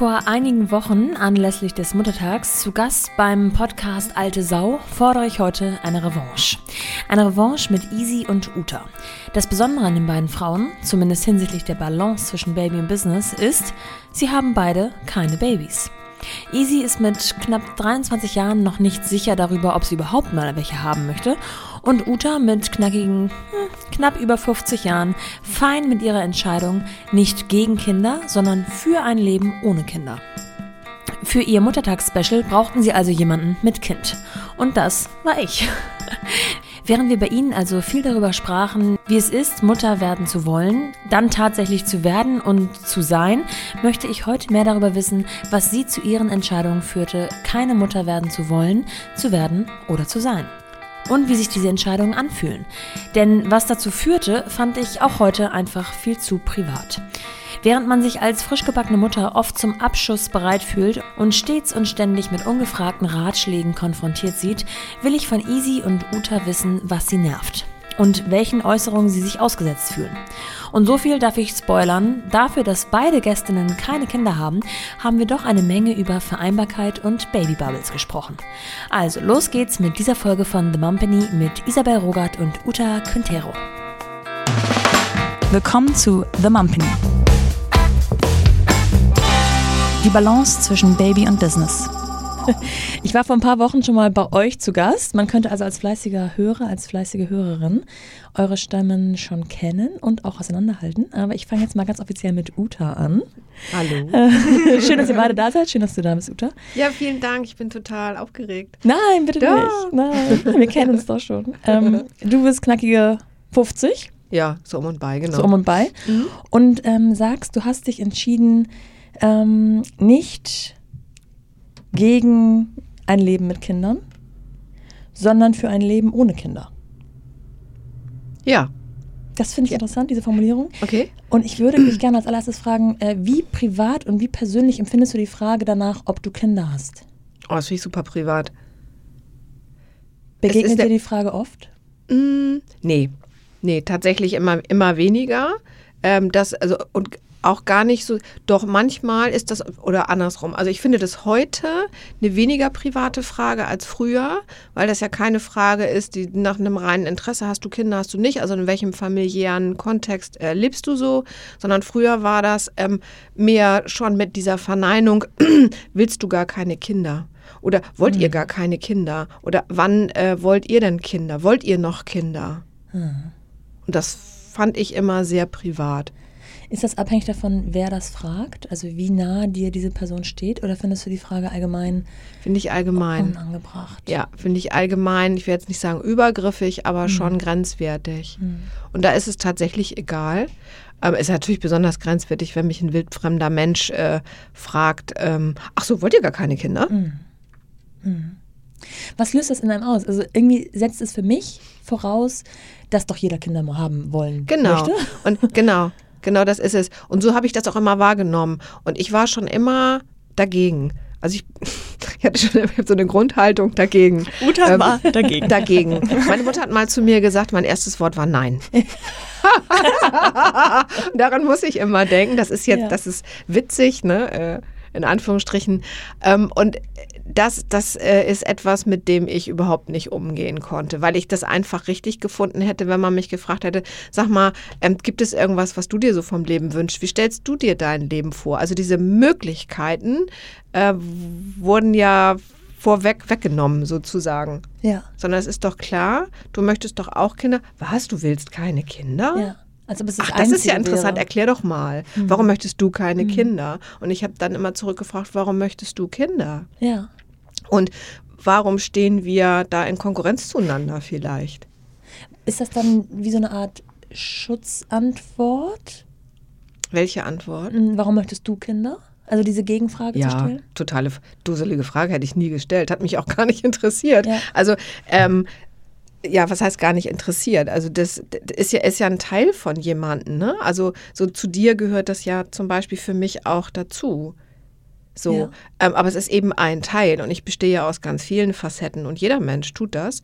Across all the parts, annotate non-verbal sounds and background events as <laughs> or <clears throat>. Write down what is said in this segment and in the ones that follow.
Vor einigen Wochen, anlässlich des Muttertags, zu Gast beim Podcast Alte Sau, fordere ich heute eine Revanche. Eine Revanche mit Easy und Uta. Das Besondere an den beiden Frauen, zumindest hinsichtlich der Balance zwischen Baby und Business, ist, sie haben beide keine Babys. Easy ist mit knapp 23 Jahren noch nicht sicher darüber, ob sie überhaupt mal welche haben möchte. Und Uta mit knackigen, hm, knapp über 50 Jahren, fein mit ihrer Entscheidung, nicht gegen Kinder, sondern für ein Leben ohne Kinder. Für ihr Muttertagsspecial brauchten sie also jemanden mit Kind. Und das war ich. <laughs> Während wir bei Ihnen also viel darüber sprachen, wie es ist, Mutter werden zu wollen, dann tatsächlich zu werden und zu sein, möchte ich heute mehr darüber wissen, was Sie zu Ihren Entscheidungen führte, keine Mutter werden zu wollen, zu werden oder zu sein und wie sich diese Entscheidungen anfühlen. Denn was dazu führte, fand ich auch heute einfach viel zu privat. Während man sich als frischgebackene Mutter oft zum Abschuss bereit fühlt und stets und ständig mit ungefragten Ratschlägen konfrontiert sieht, will ich von Easy und Uta wissen, was sie nervt und welchen Äußerungen sie sich ausgesetzt fühlen. Und so viel darf ich spoilern. Dafür, dass beide Gästinnen keine Kinder haben, haben wir doch eine Menge über Vereinbarkeit und Babybubbles gesprochen. Also los geht's mit dieser Folge von The Mumpany mit Isabel Rogert und Uta Quintero. Willkommen zu The Mumpany. Die Balance zwischen Baby und Business. <laughs> Ich war vor ein paar Wochen schon mal bei euch zu Gast. Man könnte also als fleißiger Hörer, als fleißige Hörerin eure Stimmen schon kennen und auch auseinanderhalten. Aber ich fange jetzt mal ganz offiziell mit Uta an. Hallo. Äh, <laughs> schön, dass ihr beide da seid. Schön, dass du da bist, Uta. Ja, vielen Dank. Ich bin total aufgeregt. Nein, bitte doch. nicht. Nein, wir kennen uns doch schon. Ähm, du bist knackige 50. Ja, so um und bei, genau. So um und bei. Mhm. Und ähm, sagst, du hast dich entschieden, ähm, nicht gegen ein Leben mit Kindern, sondern für ein Leben ohne Kinder. Ja. Das finde ich ja. interessant, diese Formulierung. Okay. Und ich würde dich gerne als allererstes fragen, äh, wie privat und wie persönlich empfindest du die Frage danach, ob du Kinder hast? Oh, das finde ich super privat. Begegnet dir die Frage oft? Mm, nee. Nee, tatsächlich immer, immer weniger. Ähm, das, also, und auch gar nicht so, doch manchmal ist das, oder andersrum. Also ich finde das heute eine weniger private Frage als früher, weil das ja keine Frage ist, die nach einem reinen Interesse hast du Kinder, hast du nicht, also in welchem familiären Kontext äh, lebst du so, sondern früher war das ähm, mehr schon mit dieser Verneinung, <clears throat> willst du gar keine Kinder? Oder wollt mhm. ihr gar keine Kinder? Oder wann äh, wollt ihr denn Kinder? Wollt ihr noch Kinder? Mhm. Und das fand ich immer sehr privat. Ist das abhängig davon, wer das fragt? Also wie nah dir diese Person steht? Oder findest du die Frage allgemein? Finde ich allgemein. Unangebracht. Ja, finde ich allgemein, ich werde jetzt nicht sagen übergriffig, aber mhm. schon grenzwertig. Mhm. Und da ist es tatsächlich egal. Aber es ist natürlich besonders grenzwertig, wenn mich ein wildfremder Mensch äh, fragt, ähm, ach so, wollt ihr gar keine Kinder? Mhm. mhm. Was löst das in einem aus? Also irgendwie setzt es für mich voraus, dass doch jeder Kinder mal haben wollen genau. möchte. Und genau. Genau das ist es. Und so habe ich das auch immer wahrgenommen. Und ich war schon immer dagegen. Also ich, <laughs> ich hatte schon so eine Grundhaltung dagegen. Mutter ähm, war dagegen. <laughs> Dagegen. Meine Mutter hat mal zu mir gesagt, mein erstes Wort war Nein. <laughs> Daran muss ich immer denken. Das ist jetzt, ja. das ist witzig, ne? Äh, in Anführungsstrichen. Ähm, und das, das äh, ist etwas, mit dem ich überhaupt nicht umgehen konnte, weil ich das einfach richtig gefunden hätte, wenn man mich gefragt hätte, sag mal, ähm, gibt es irgendwas, was du dir so vom Leben wünschst? Wie stellst du dir dein Leben vor? Also diese Möglichkeiten äh, wurden ja vorweg weggenommen sozusagen. Ja. Sondern es ist doch klar, du möchtest doch auch Kinder. Was, du willst keine Kinder? Ja. Also, das, Ach, das ist ja interessant. Wäre. Erklär doch mal, mhm. warum möchtest du keine mhm. Kinder? Und ich habe dann immer zurückgefragt, warum möchtest du Kinder? Ja. Und warum stehen wir da in Konkurrenz zueinander vielleicht? Ist das dann wie so eine Art Schutzantwort? Welche Antwort? Hm, warum möchtest du Kinder? Also diese Gegenfrage ja, zu stellen? Ja, totale dusselige Frage hätte ich nie gestellt. Hat mich auch gar nicht interessiert. Ja. Also ähm, ja, was heißt gar nicht interessiert? Also das, das ist ja, ist ja ein Teil von jemandem, ne? Also so zu dir gehört das ja zum Beispiel für mich auch dazu. So, ja. ähm, aber es ist eben ein Teil und ich bestehe ja aus ganz vielen Facetten und jeder Mensch tut das.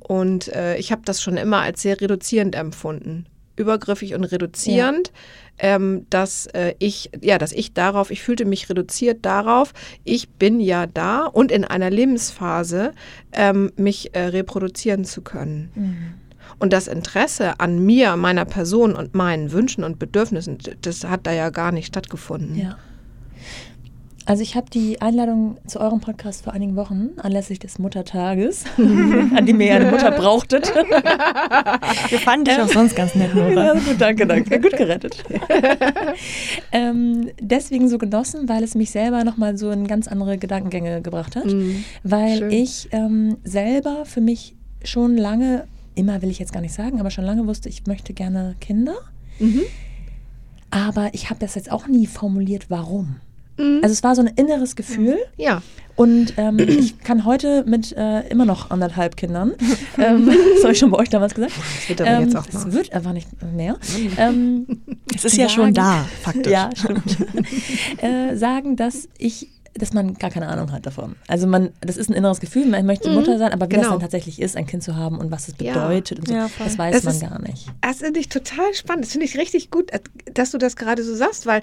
Und äh, ich habe das schon immer als sehr reduzierend empfunden. übergriffig und reduzierend, ähm, dass äh, ich, ja, dass ich darauf, ich fühlte mich reduziert darauf, ich bin ja da und in einer Lebensphase ähm, mich äh, reproduzieren zu können. Mhm. Und das Interesse an mir, meiner Person und meinen Wünschen und Bedürfnissen, das hat da ja gar nicht stattgefunden. Ja. Also ich habe die Einladung zu eurem Podcast vor einigen Wochen anlässlich des Muttertages, <laughs> an dem ihr ja eine Mutter brauchtet. Wir fanden dich auch sonst ganz nett, Nora. Ja, gut, danke, danke. Gut gerettet. <laughs> ähm, deswegen so genossen, weil es mich selber nochmal so in ganz andere Gedankengänge gebracht hat. Mhm. Weil Schön. ich ähm, selber für mich schon lange, immer will ich jetzt gar nicht sagen, aber schon lange wusste, ich möchte gerne Kinder. Mhm. Aber ich habe das jetzt auch nie formuliert, warum. Mhm. Also es war so ein inneres Gefühl. Ja. Und ähm, <clears throat> ich kann heute mit äh, immer noch anderthalb Kindern, <laughs> ähm, das habe ich schon bei euch damals gesagt. Das wird aber jetzt auch Es noch. wird einfach nicht mehr. Ähm, Es ist ja schon da, <laughs> faktisch. Ja, stimmt. <laughs> äh, sagen, dass ich dass man gar keine Ahnung hat davon. Also man, das ist ein inneres Gefühl, man möchte Mutter sein, aber wie das genau. dann tatsächlich ist, ein Kind zu haben und was es Ja. bedeutet und so, Ja, das weiß Das man ist- gar nicht. Das finde ich total spannend. Das finde ich richtig gut, dass du das gerade so sagst, weil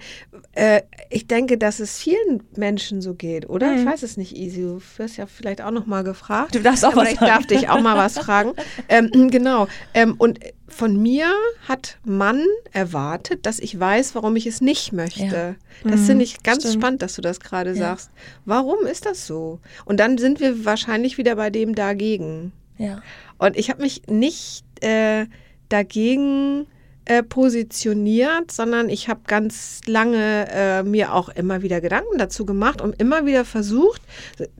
äh, ich denke, dass es vielen Menschen so geht, oder? Ich weiß es nicht, Easy. Du wirst ja vielleicht auch noch mal gefragt. Du darfst auch Aber was ich sagen. darf dich auch mal was fragen. <laughs> Ähm, genau. Ähm, und von mir hat man erwartet, dass ich weiß, warum ich es nicht möchte. Das finde ich ganz stimmt. spannend, dass du das gerade Ja. sagst. Warum ist das so? Und dann sind wir wahrscheinlich wieder bei dem dagegen. Ja. Und ich habe mich nicht äh, dagegen äh, positioniert, sondern ich habe ganz lange äh, mir auch immer wieder Gedanken dazu gemacht und immer wieder versucht,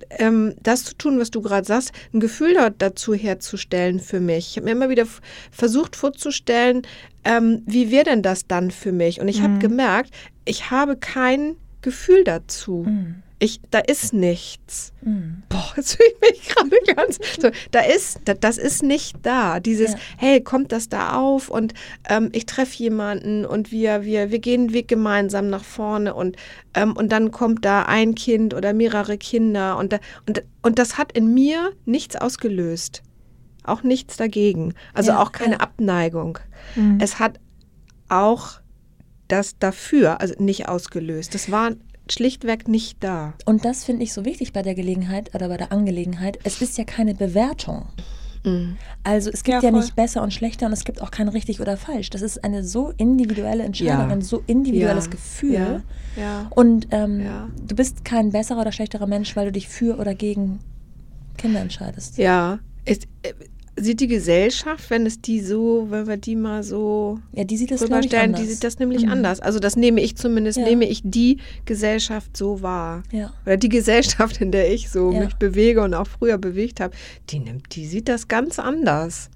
ähm, das zu tun, was du gerade sagst, ein Gefühl dort dazu herzustellen für mich. Ich habe mir immer wieder versucht vorzustellen, ähm, wie wäre denn das dann für mich? Und ich habe gemerkt, ich habe kein Gefühl dazu. Mhm. Ich, da ist nichts. Mhm. Boah, jetzt fühle ich mich <laughs> gerade ganz. So, da ist, da, das ist nicht da. Dieses, Ja. hey, kommt das da auf und ähm, ich treffe jemanden und wir, wir, wir gehen den Weg gemeinsam nach vorne und, ähm, und dann kommt da ein Kind oder mehrere Kinder und, da, und, und das hat in mir nichts ausgelöst. Auch nichts dagegen. Also Ja, auch keine ja. Abneigung. Mhm. Es hat auch das dafür, also nicht ausgelöst. Das war schlichtweg nicht da. Und das finde ich so wichtig bei der Gelegenheit oder bei der Angelegenheit. Es ist ja keine Bewertung. Mhm. Also es gibt Ja, ja, nicht besser und schlechter und es gibt auch kein richtig oder falsch. Das ist eine so individuelle Entscheidung, Ja. ein so individuelles Ja. Gefühl. Und ähm, du bist kein besserer oder schlechterer Mensch, weil du dich für oder gegen Kinder entscheidest. Ja. Sieht die Gesellschaft, wenn es die so, wenn wir die mal so Ja, die sieht das rüberstellen, anders. die sieht das nämlich Mhm. anders. Also das nehme ich zumindest, Ja. nehme ich die Gesellschaft so wahr. Ja. Oder die Gesellschaft, in der ich so Ja. mich bewege und auch früher bewegt habe, die nimmt, die sieht das ganz anders.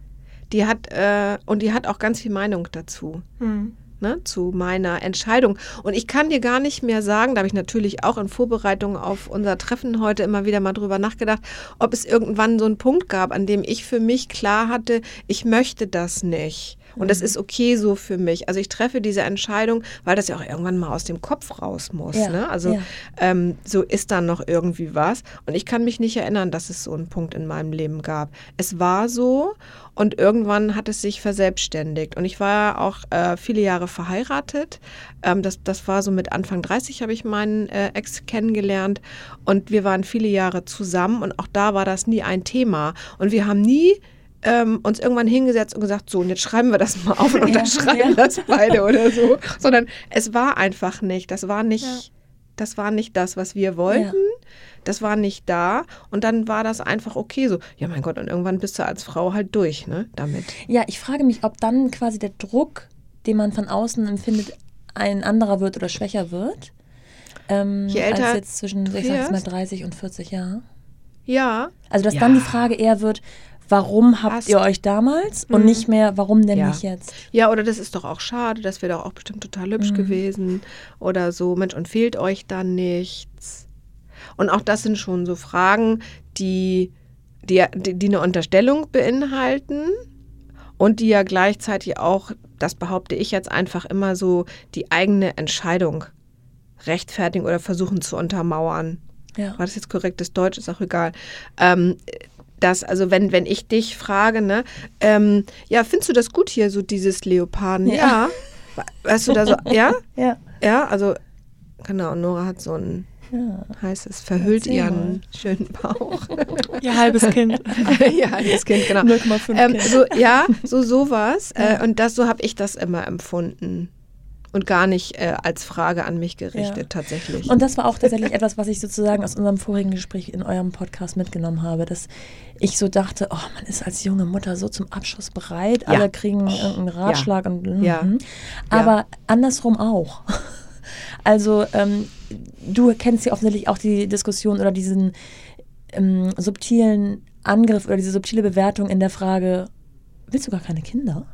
Die hat, äh, und die hat auch ganz viel Meinung dazu. Mhm. Ne, zu meiner Entscheidung. Und ich kann dir gar nicht mehr sagen, da habe ich natürlich auch in Vorbereitung auf unser Treffen heute immer wieder mal drüber nachgedacht, ob es irgendwann so einen Punkt gab, an dem ich für mich klar hatte, ich möchte das nicht. Und das ist okay so für mich. Also ich treffe diese Entscheidung, weil das ja auch irgendwann mal aus dem Kopf raus muss. Ja, Ne? Also ja. ähm, so ist dann noch irgendwie was. Und ich kann mich nicht erinnern, dass es so einen Punkt in meinem Leben gab. Es war so und irgendwann hat es sich verselbstständigt. Und ich war auch äh, viele Jahre verheiratet. Ähm, das, das war so mit Anfang 30 habe ich meinen äh, Ex kennengelernt. Und wir waren viele Jahre zusammen und auch da war das nie ein Thema. Und wir haben nie ähm, uns irgendwann hingesetzt und gesagt, so, und jetzt schreiben wir das mal auf und <laughs> unterschreiben ja. das beide oder so. <laughs> Sondern es war einfach nicht. Das war nicht, Ja. das war nicht das, was wir wollten. Das war nicht da. Und dann war das einfach okay so. Ja, mein Gott, und irgendwann bist du als Frau halt durch, ne, damit. Ja, ich frage mich, ob dann quasi der Druck, den man von außen empfindet, ein anderer wird oder schwächer wird. Ähm, Je älter als jetzt zwischen, ich sag jetzt mal wirst. 30 und 40 Jahren. Ja. Also, dass Ja. dann die Frage eher wird, warum habt Hast- ihr euch damals und Mhm. nicht mehr, warum denn Ja. nicht jetzt? Ja, oder das ist doch auch schade, das wäre doch auch bestimmt total hübsch Mhm. gewesen. Oder so, Mensch, und fehlt euch dann nichts? Und auch das sind schon so Fragen, die, die, die, die eine Unterstellung beinhalten und die ja gleichzeitig auch, das behaupte ich jetzt einfach immer so, die eigene Entscheidung rechtfertigen oder versuchen zu untermauern. Ja. War das jetzt korrektes Deutsch? Ist auch egal. Ähm, dass, also wenn, wenn ich dich frage, ne, ähm, ja, findest du das gut hier, so dieses Leoparden? Ja. Ja. Weißt du da so, ja? <laughs> Ja. Ja, also, genau, Nora hat so ein ja. heißes, verhüllt Erzähl ihren schönen Bauch. <laughs> Ihr halbes Kind. <laughs> ja, das Kind, genau. 0,5 Ähm, so, ja, so sowas. Äh, und das, so habe ich das immer empfunden. Und gar nicht äh, als Frage an mich gerichtet, Ja. tatsächlich. Und das war auch tatsächlich etwas, was ich sozusagen aus unserem vorigen Gespräch in eurem Podcast mitgenommen habe, dass ich so dachte, oh, man ist als junge Mutter so zum Abschluss bereit, Ja. alle kriegen irgendeinen Ratschlag und mhm. Ja. aber andersrum auch. <laughs> Also ähm, du kennst ja offensichtlich auch die Diskussion oder diesen ähm, subtilen Angriff oder diese subtile Bewertung in der Frage, willst du gar keine Kinder?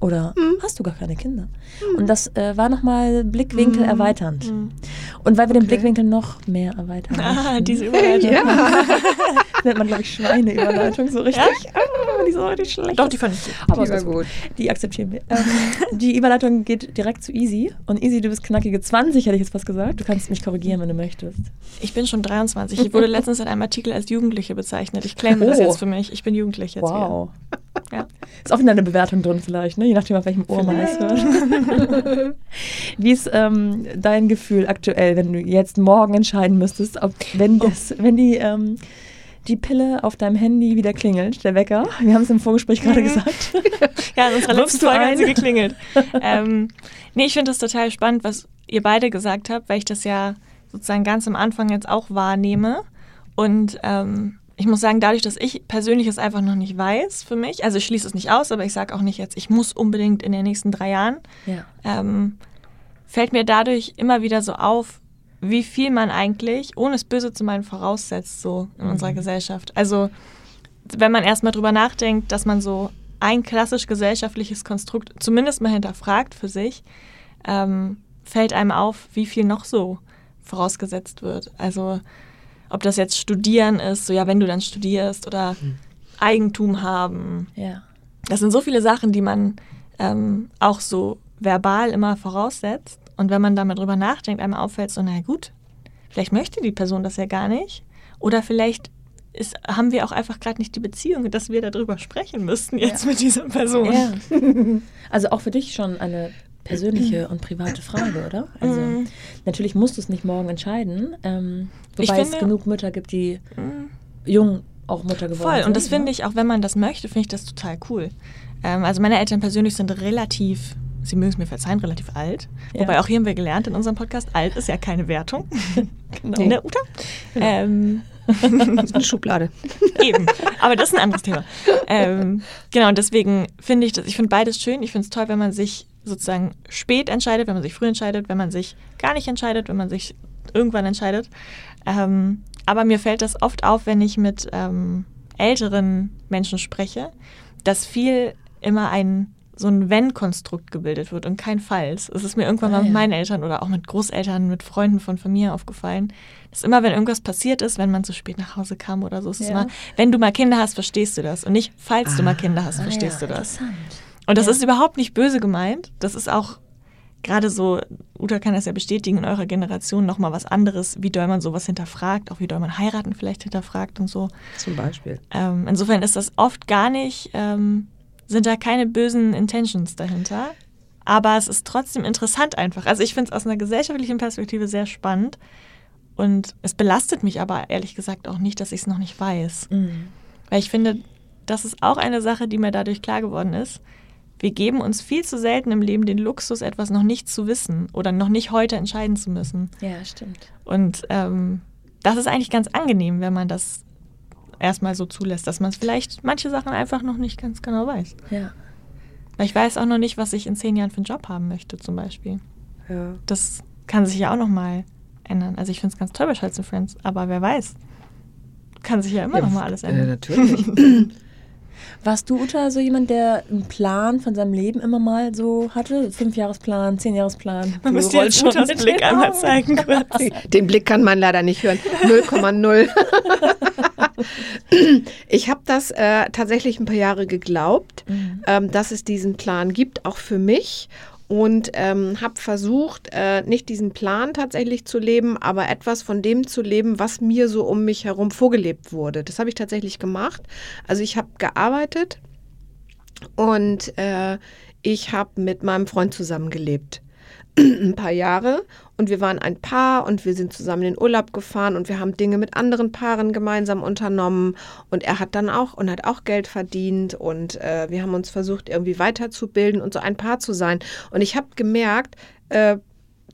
Oder Hm. hast du gar keine Kinder? Und das äh, war nochmal Blickwinkel erweiternd. Und weil wir den Okay. Blickwinkel noch mehr erweitern. Ah, möchten, diese Überleitung. <laughs> ja. <laughs> nennt man, glaube ich, Schweineüberleitung so richtig. Ah, die so richtig schlecht. Doch, die fand ich gut. aber Die war gut. Die akzeptieren wir. Ähm, <laughs> die Überleitung geht direkt zu Easy. Und Easy, du bist knackige 20, hätte ich jetzt was gesagt. Du kannst mich korrigieren, wenn du möchtest. Ich bin schon 23. Ich wurde <laughs> letztens in einem Artikel als Jugendliche bezeichnet. Ich claime das Oh. jetzt für mich. Ich bin jugendlich jetzt wow. wieder. Ja. Ist auch wieder eine Bewertung drin vielleicht, ne? je nachdem, auf welchem Ohr man es hört. <laughs> Wie ist ähm, dein Gefühl aktuell, wenn du jetzt morgen entscheiden müsstest, ob wenn, das, wenn die, ähm, die Pille auf deinem Handy wieder klingelt, der Wecker, wir haben es im Vorgespräch gerade gesagt. <laughs> Ja, in unserer letzten Folge hat sie geklingelt. <laughs> ähm, nee, ich finde das total spannend, was ihr beide gesagt habt, weil ich das ja sozusagen ganz am Anfang jetzt auch wahrnehme. Und ähm, ich muss sagen, dadurch, dass ich persönlich es einfach noch nicht weiß für mich, also ich schließe es nicht aus, aber ich sage auch nicht jetzt, ich muss unbedingt in den nächsten drei Jahren, Ja. ähm, fällt mir dadurch immer wieder so auf, wie viel man eigentlich, ohne es böse zu meinen, voraussetzt, so in unserer Gesellschaft. Also, wenn man erstmal drüber nachdenkt, dass man so ein klassisch gesellschaftliches Konstrukt zumindest mal hinterfragt für sich, ähm, fällt einem auf, wie viel noch so vorausgesetzt wird. Also, ob das jetzt Studieren ist, so ja, wenn du dann studierst, oder Eigentum haben, Ja. das sind so viele Sachen, die man ähm, auch so verbal immer voraussetzt. Und wenn man da mal drüber nachdenkt, einem auffällt, so, na gut, vielleicht möchte die Person das ja gar nicht. Oder vielleicht ist, haben wir auch einfach gerade nicht die Beziehung, dass wir darüber sprechen müssten jetzt mit dieser Person. ja. <laughs> Also auch für dich schon eine persönliche und private Frage, oder? Also Mhm. natürlich musst du es nicht morgen entscheiden, ähm, Ich wobei es finde- genug Mütter gibt, die jung auch Mutter geworden Voll. sind. Und das finde ne? ich, auch wenn man das möchte, finde ich das total cool. Ähm, also meine Eltern persönlich sind relativ, sie mögen es mir verzeihen, relativ alt. Ja. Wobei auch hier haben wir gelernt in unserem Podcast, alt ist ja keine Wertung. <laughs> Genau. Ne, Uta? Ähm, <laughs> Das ist eine Schublade. <laughs> Eben, aber das ist ein anderes Thema. Ähm, genau, und deswegen finde ich das, ich finde beides schön. Ich finde es toll, wenn man sich sozusagen spät entscheidet, wenn man sich früh entscheidet, wenn man sich gar nicht entscheidet, wenn man sich irgendwann entscheidet. Ähm, aber mir fällt das oft auf, wenn ich mit ähm, älteren Menschen spreche, dass viel immer ein so ein Wenn-Konstrukt gebildet wird und kein Falls. Es ist mir irgendwann Ah, mal mit ja. meinen Eltern oder auch mit Großeltern, mit Freunden von Familie aufgefallen, dass immer, wenn irgendwas passiert ist, wenn man zu spät nach Hause kam oder so, ist es Ja. immer, wenn du mal Kinder hast, verstehst du das. Und nicht, falls du mal Kinder hast, Ah, verstehst ja, du das. Und das Ja. ist überhaupt nicht böse gemeint. Das ist auch gerade so, Uta kann das ja bestätigen, in eurer Generation nochmal was anderes, wie doll man sowas hinterfragt, auch wie doll man heiraten vielleicht hinterfragt und so. Zum Beispiel. Ähm, insofern ist das oft gar nicht, ähm, sind da keine bösen Intentions dahinter. Aber es ist trotzdem interessant einfach. Also ich finde es aus einer gesellschaftlichen Perspektive sehr spannend. Und es belastet mich aber ehrlich gesagt auch nicht, dass ich es noch nicht weiß. Mhm. Weil ich finde, das ist auch eine Sache, die mir dadurch klar geworden ist. Wir geben uns viel zu selten im Leben den Luxus, etwas noch nicht zu wissen oder noch nicht heute entscheiden zu müssen. Ja, stimmt. Und ähm, das ist eigentlich ganz angenehm, wenn man das erstmal so zulässt, dass man es vielleicht manche Sachen einfach noch nicht ganz genau weiß. Ja. Weil ich weiß auch noch nicht, was ich in zehn Jahren für einen Job haben möchte, zum Beispiel. Ja. Das kann sich ja auch noch mal ändern. Also ich finde es ganz toll bei Scholz Friends, aber wer weiß, kann sich ja immer noch mal alles Äh, ändern. natürlich. <laughs> Warst du, Uta, so jemand, der einen Plan von seinem Leben immer mal so hatte? Fünfjahresplan, Zehnjahresplan? Man müsste jetzt schon mit Blick den einmal zeigen <laughs> kurz. Den Blick kann man leider nicht hören. 0,0. <laughs> ich habe das äh, tatsächlich ein paar Jahre geglaubt, Mhm. ähm, dass es diesen Plan gibt, auch für mich. Und ähm, habe versucht, äh, nicht diesen Plan tatsächlich zu leben, aber etwas von dem zu leben, was mir so um mich herum vorgelebt wurde. Das habe ich tatsächlich gemacht. Also ich habe gearbeitet und äh, ich habe mit meinem Freund zusammengelebt. <clears throat> ein paar Jahre und wir waren ein Paar und wir sind zusammen in den Urlaub gefahren und wir haben Dinge mit anderen Paaren gemeinsam unternommen und er hat dann auch und hat auch Geld verdient und äh, wir haben uns versucht irgendwie weiterzubilden und so ein Paar zu sein und ich habe gemerkt, äh,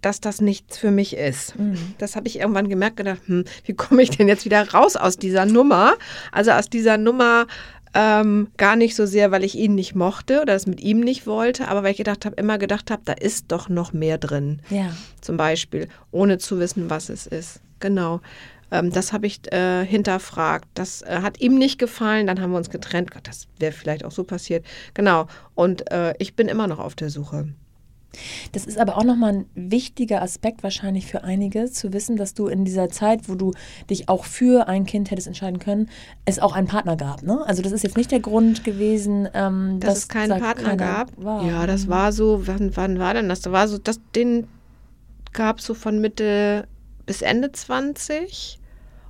dass das nichts für mich ist. Mhm. Das habe ich irgendwann gemerkt, gedacht, hm, wie komme ich denn jetzt wieder raus aus dieser Nummer? Also aus dieser Nummer, ähm, gar nicht so sehr, weil ich ihn nicht mochte oder es mit ihm nicht wollte, aber weil ich gedacht habe, immer gedacht habe, da ist doch noch mehr drin. Ja. Zum Beispiel, ohne zu wissen, was es ist. Genau. Ähm, das habe ich äh, hinterfragt. Das äh, hat ihm nicht gefallen, dann haben wir uns getrennt. Gott, das wäre vielleicht auch so passiert. Genau. Und äh, ich bin immer noch auf der Suche. Das ist aber auch nochmal ein wichtiger Aspekt wahrscheinlich für einige, zu wissen, dass du in dieser Zeit, wo du dich auch für ein Kind hättest entscheiden können, es auch einen Partner gab. Ne? Also das ist jetzt nicht der Grund gewesen, ähm, dass, dass es keinen Partner gab. War. Ja, das war so, wann, wann war denn das? Da war so, das, den gab es so von Mitte bis Ende 20.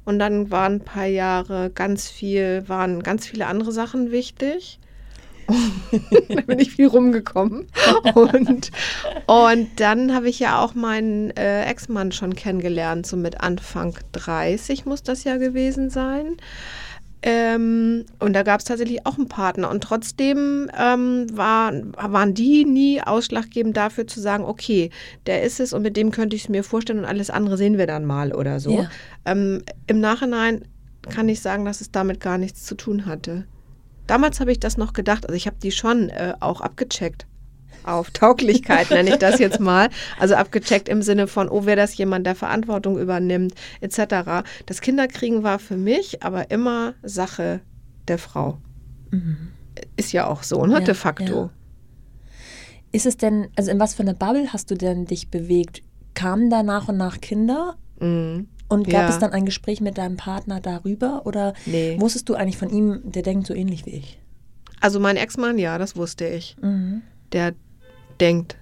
Und dann waren ein paar Jahre ganz viel, waren ganz viele andere Sachen wichtig. Da bin ich viel rumgekommen. Und, und dann habe ich ja auch meinen äh, Ex-Mann schon kennengelernt, so mit Anfang 30 muss das ja gewesen sein. Ähm, und da gab es tatsächlich auch einen Partner. Und trotzdem ähm, war, waren die nie ausschlaggebend dafür zu sagen, okay, der ist es und mit dem könnte ich es mir vorstellen und alles andere sehen wir dann mal oder so. Ja. Ähm, Im Nachhinein kann ich sagen, dass es damit gar nichts zu tun hatte. Damals habe ich das noch gedacht, also ich habe die schon äh, auch abgecheckt. Auf Tauglichkeit nenne ich das jetzt mal. Also abgecheckt im Sinne von, oh, wäre das jemand, der Verantwortung übernimmt, etc. Das Kinderkriegen war für mich aber immer Sache der Frau. Mhm. Ist ja auch so, ne? Ja, de facto. Ja. Ist es denn, also in was für einer Bubble hast du denn dich bewegt? Kamen da nach und nach Kinder? Mhm. Und gab ja. es dann ein Gespräch mit deinem Partner darüber oder nee. wusstest du eigentlich von ihm, der denkt so ähnlich wie ich? Also mein Ex-Mann, ja, das wusste ich. Mhm. Der denkt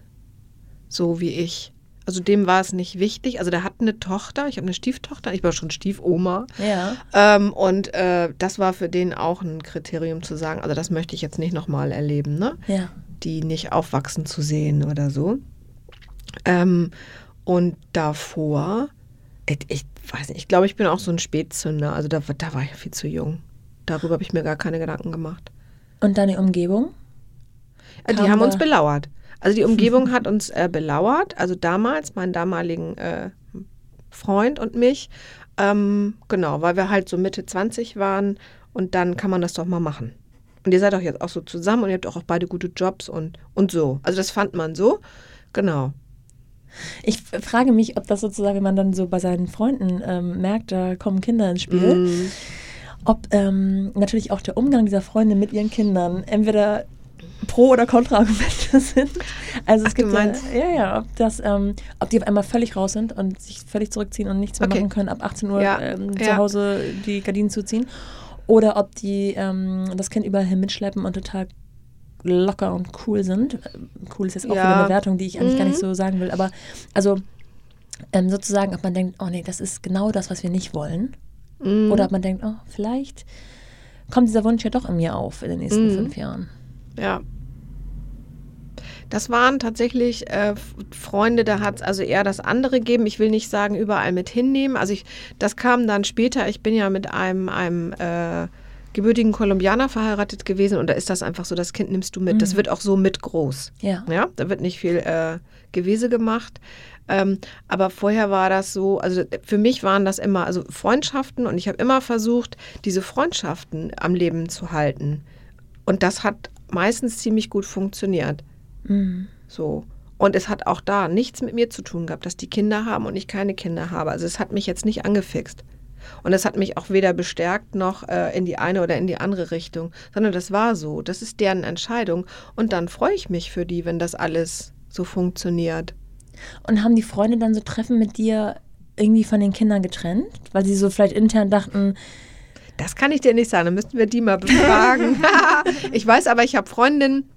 so wie ich. Also dem war es nicht wichtig. Also der hat eine Tochter, ich habe eine Stieftochter, ich war schon Stiefoma. Ja. Ähm, und äh, das war für den auch ein Kriterium zu sagen, also das möchte ich jetzt nicht nochmal erleben, ne? Ja. Die nicht aufwachsen zu sehen oder so. Ähm, und davor, ich, ich weiß nicht, ich glaube, ich bin auch so ein Spätzünder. Also da, da war ich viel zu jung. Darüber habe ich mir gar keine Gedanken gemacht. Und deine Umgebung? Äh, die haben uns belauert. Also die <laughs> Umgebung hat uns äh, belauert. Also damals, meinen damaligen äh, Freund und mich. Ähm, genau, weil wir halt so Mitte 20 waren und dann kann man das doch mal machen. Und ihr seid auch jetzt auch so zusammen und ihr habt auch beide gute Jobs und, und so. Also das fand man so. Genau. Ich frage mich, ob das sozusagen, wenn man dann so bei seinen Freunden ähm, merkt, da kommen Kinder ins Spiel, mm. ob ähm, natürlich auch der Umgang dieser Freunde mit ihren Kindern entweder Pro- oder Kontra-Argumente <laughs> sind. Also es Ach, gibt ja, ja, ja, ob das, ähm, ob die auf einmal völlig raus sind und sich völlig zurückziehen und nichts mehr okay. machen können, ab 18 Uhr ja. ähm, zu Hause die Gardinen zuziehen. Oder ob die ähm, das Kind überall mitschleppen und total locker und cool sind. Cool ist jetzt auch ja. eine Bewertung, die ich eigentlich mhm. gar nicht mhm. so sagen will, aber also ähm, sozusagen, ob man denkt, oh nee, das ist genau das, was wir nicht wollen. Mhm. Oder ob man denkt, oh, vielleicht kommt dieser Wunsch ja doch in mir auf in den nächsten mhm. fünf Jahren. Ja. Das waren tatsächlich äh, Freunde, da hat es also eher das andere gegeben. Ich will nicht sagen, überall mit hinnehmen. Also ich, das kam dann später. Ich bin ja mit einem, einem äh, gebürtigen Kolumbianer verheiratet gewesen und da ist das einfach so, das Kind nimmst du mit. Mhm. Das wird auch so mit groß. Ja. ja da wird nicht viel äh, Gewese gemacht. Ähm, aber vorher war das so, also für mich waren das immer also Freundschaften und ich habe immer versucht, diese Freundschaften am Leben zu halten. Und das hat meistens ziemlich gut funktioniert. Mhm. So. Und es hat auch da nichts mit mir zu tun gehabt, dass die Kinder haben und ich keine Kinder habe. Also es hat mich jetzt nicht angefixt. Und das hat mich auch weder bestärkt noch äh, in die eine oder in die andere Richtung, sondern das war so. Das ist deren Entscheidung. Und dann freue ich mich für die, wenn das alles so funktioniert. Und haben die Freunde dann so Treffen mit dir irgendwie von den Kindern getrennt? Weil sie so vielleicht intern dachten, das kann ich dir nicht sagen, dann müssten wir die mal befragen. <laughs> <laughs> ich weiß aber, ich habe Freundinnen,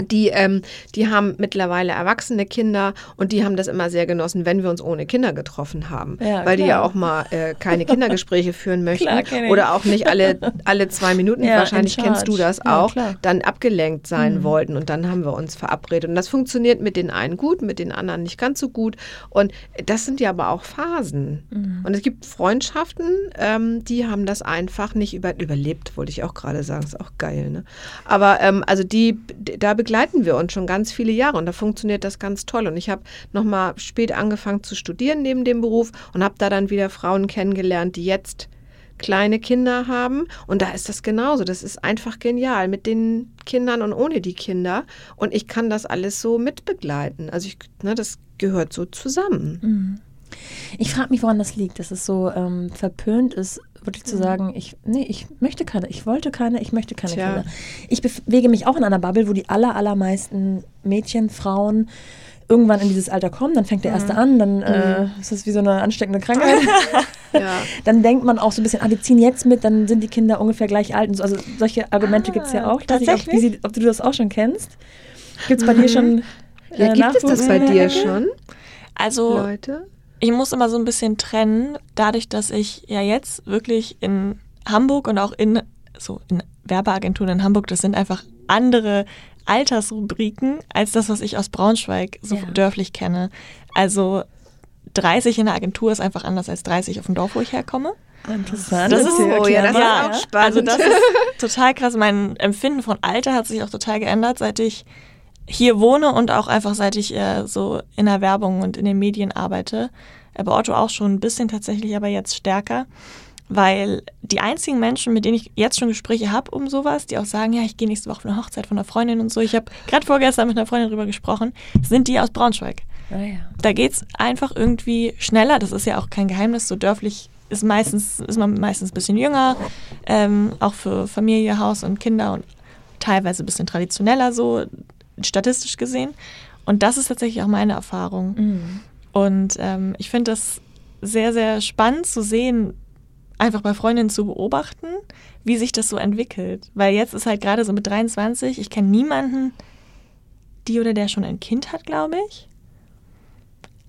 die, ähm, die haben mittlerweile erwachsene Kinder und die haben das immer sehr genossen, wenn wir uns ohne Kinder getroffen haben. Ja, weil die klar. ja auch mal äh, keine <laughs> Kindergespräche führen möchten. Klar, oder auch nicht alle, <laughs> alle zwei Minuten, Ja, wahrscheinlich in kennst du das Ja, auch. Mhm. dann abgelenkt sein wollten. Und dann haben wir uns verabredet. Und das funktioniert mit den einen gut, mit den anderen nicht ganz so gut. Und das sind ja aber auch Phasen. Mhm. Und es gibt Freundschaften, ähm, die haben das einfach nicht über, überlebt, wollte ich auch gerade sagen. Ist auch geil, ne? Aber ähm, also die, da begleiten wir uns schon ganz viele Jahre und da funktioniert das ganz toll. Und ich habe nochmal spät angefangen zu studieren neben dem Beruf und habe da dann wieder Frauen kennengelernt, die jetzt kleine Kinder haben. Und da ist das genauso. Das ist einfach genial mit den Kindern und ohne die Kinder. Und ich kann das alles so mitbegleiten. Also ich, ne, das gehört so zusammen. Ich frage mich, woran das liegt, dass es so ähm, verpönt ist, wirklich Mhm. zu sagen, ich, nee, ich möchte keine, ich wollte keine, ich möchte keine Tja. Kinder. Ich bewege mich auch in einer Bubble, wo die aller, allermeisten Mädchen, Frauen irgendwann in dieses Alter kommen, dann fängt der erste an, dann äh, ist das wie so eine ansteckende Krankheit. <laughs> Ja. dann denkt man auch so ein bisschen, ah, wir ziehen jetzt mit, dann sind die Kinder ungefähr gleich alt. Und so. Also solche Argumente Ah, gibt es ja auch. Ich weiß nicht, ob, sie, ob du das auch schon kennst. Gibt es bei dir schon äh, Ja, gibt es das bei dir schon, Also Leute? Ich muss immer so ein bisschen trennen, dadurch, dass ich ja jetzt wirklich in Hamburg und auch in so in Werbeagenturen in Hamburg, das sind einfach andere Altersrubriken als das, was ich aus Braunschweig so Ja. dörflich kenne. Also 30 in der Agentur ist einfach anders als 30 auf dem Dorf, wo ich herkomme. Interessant. Das ist- oh ja, das ist auch spannend. Also das ist total krass. Mein Empfinden von Alter hat sich auch total geändert, seit ich hier wohne und auch einfach seit ich äh, so in der Werbung und in den Medien arbeite. Äh, bei Otto auch schon ein bisschen tatsächlich, aber jetzt stärker. Weil die einzigen Menschen, mit denen ich jetzt schon Gespräche habe um sowas, die auch sagen, ja, ich gehe nächste Woche auf eine Hochzeit von einer Freundin und so, ich habe gerade vorgestern mit einer Freundin drüber gesprochen, sind die aus Braunschweig. Ah, ja. Da geht's einfach irgendwie schneller. Das ist ja auch kein Geheimnis. So dörflich ist meistens ist man meistens ein bisschen jünger, ähm, auch für Familie, Haus und Kinder und teilweise ein bisschen traditioneller so statistisch gesehen. Und das ist tatsächlich auch meine Erfahrung. Mhm. Und ähm, ich finde das sehr, sehr spannend zu sehen, einfach bei Freundinnen zu beobachten, wie sich das so entwickelt. Weil jetzt ist halt gerade so mit 23, ich kenne niemanden, die oder der schon ein Kind hat, glaube ich.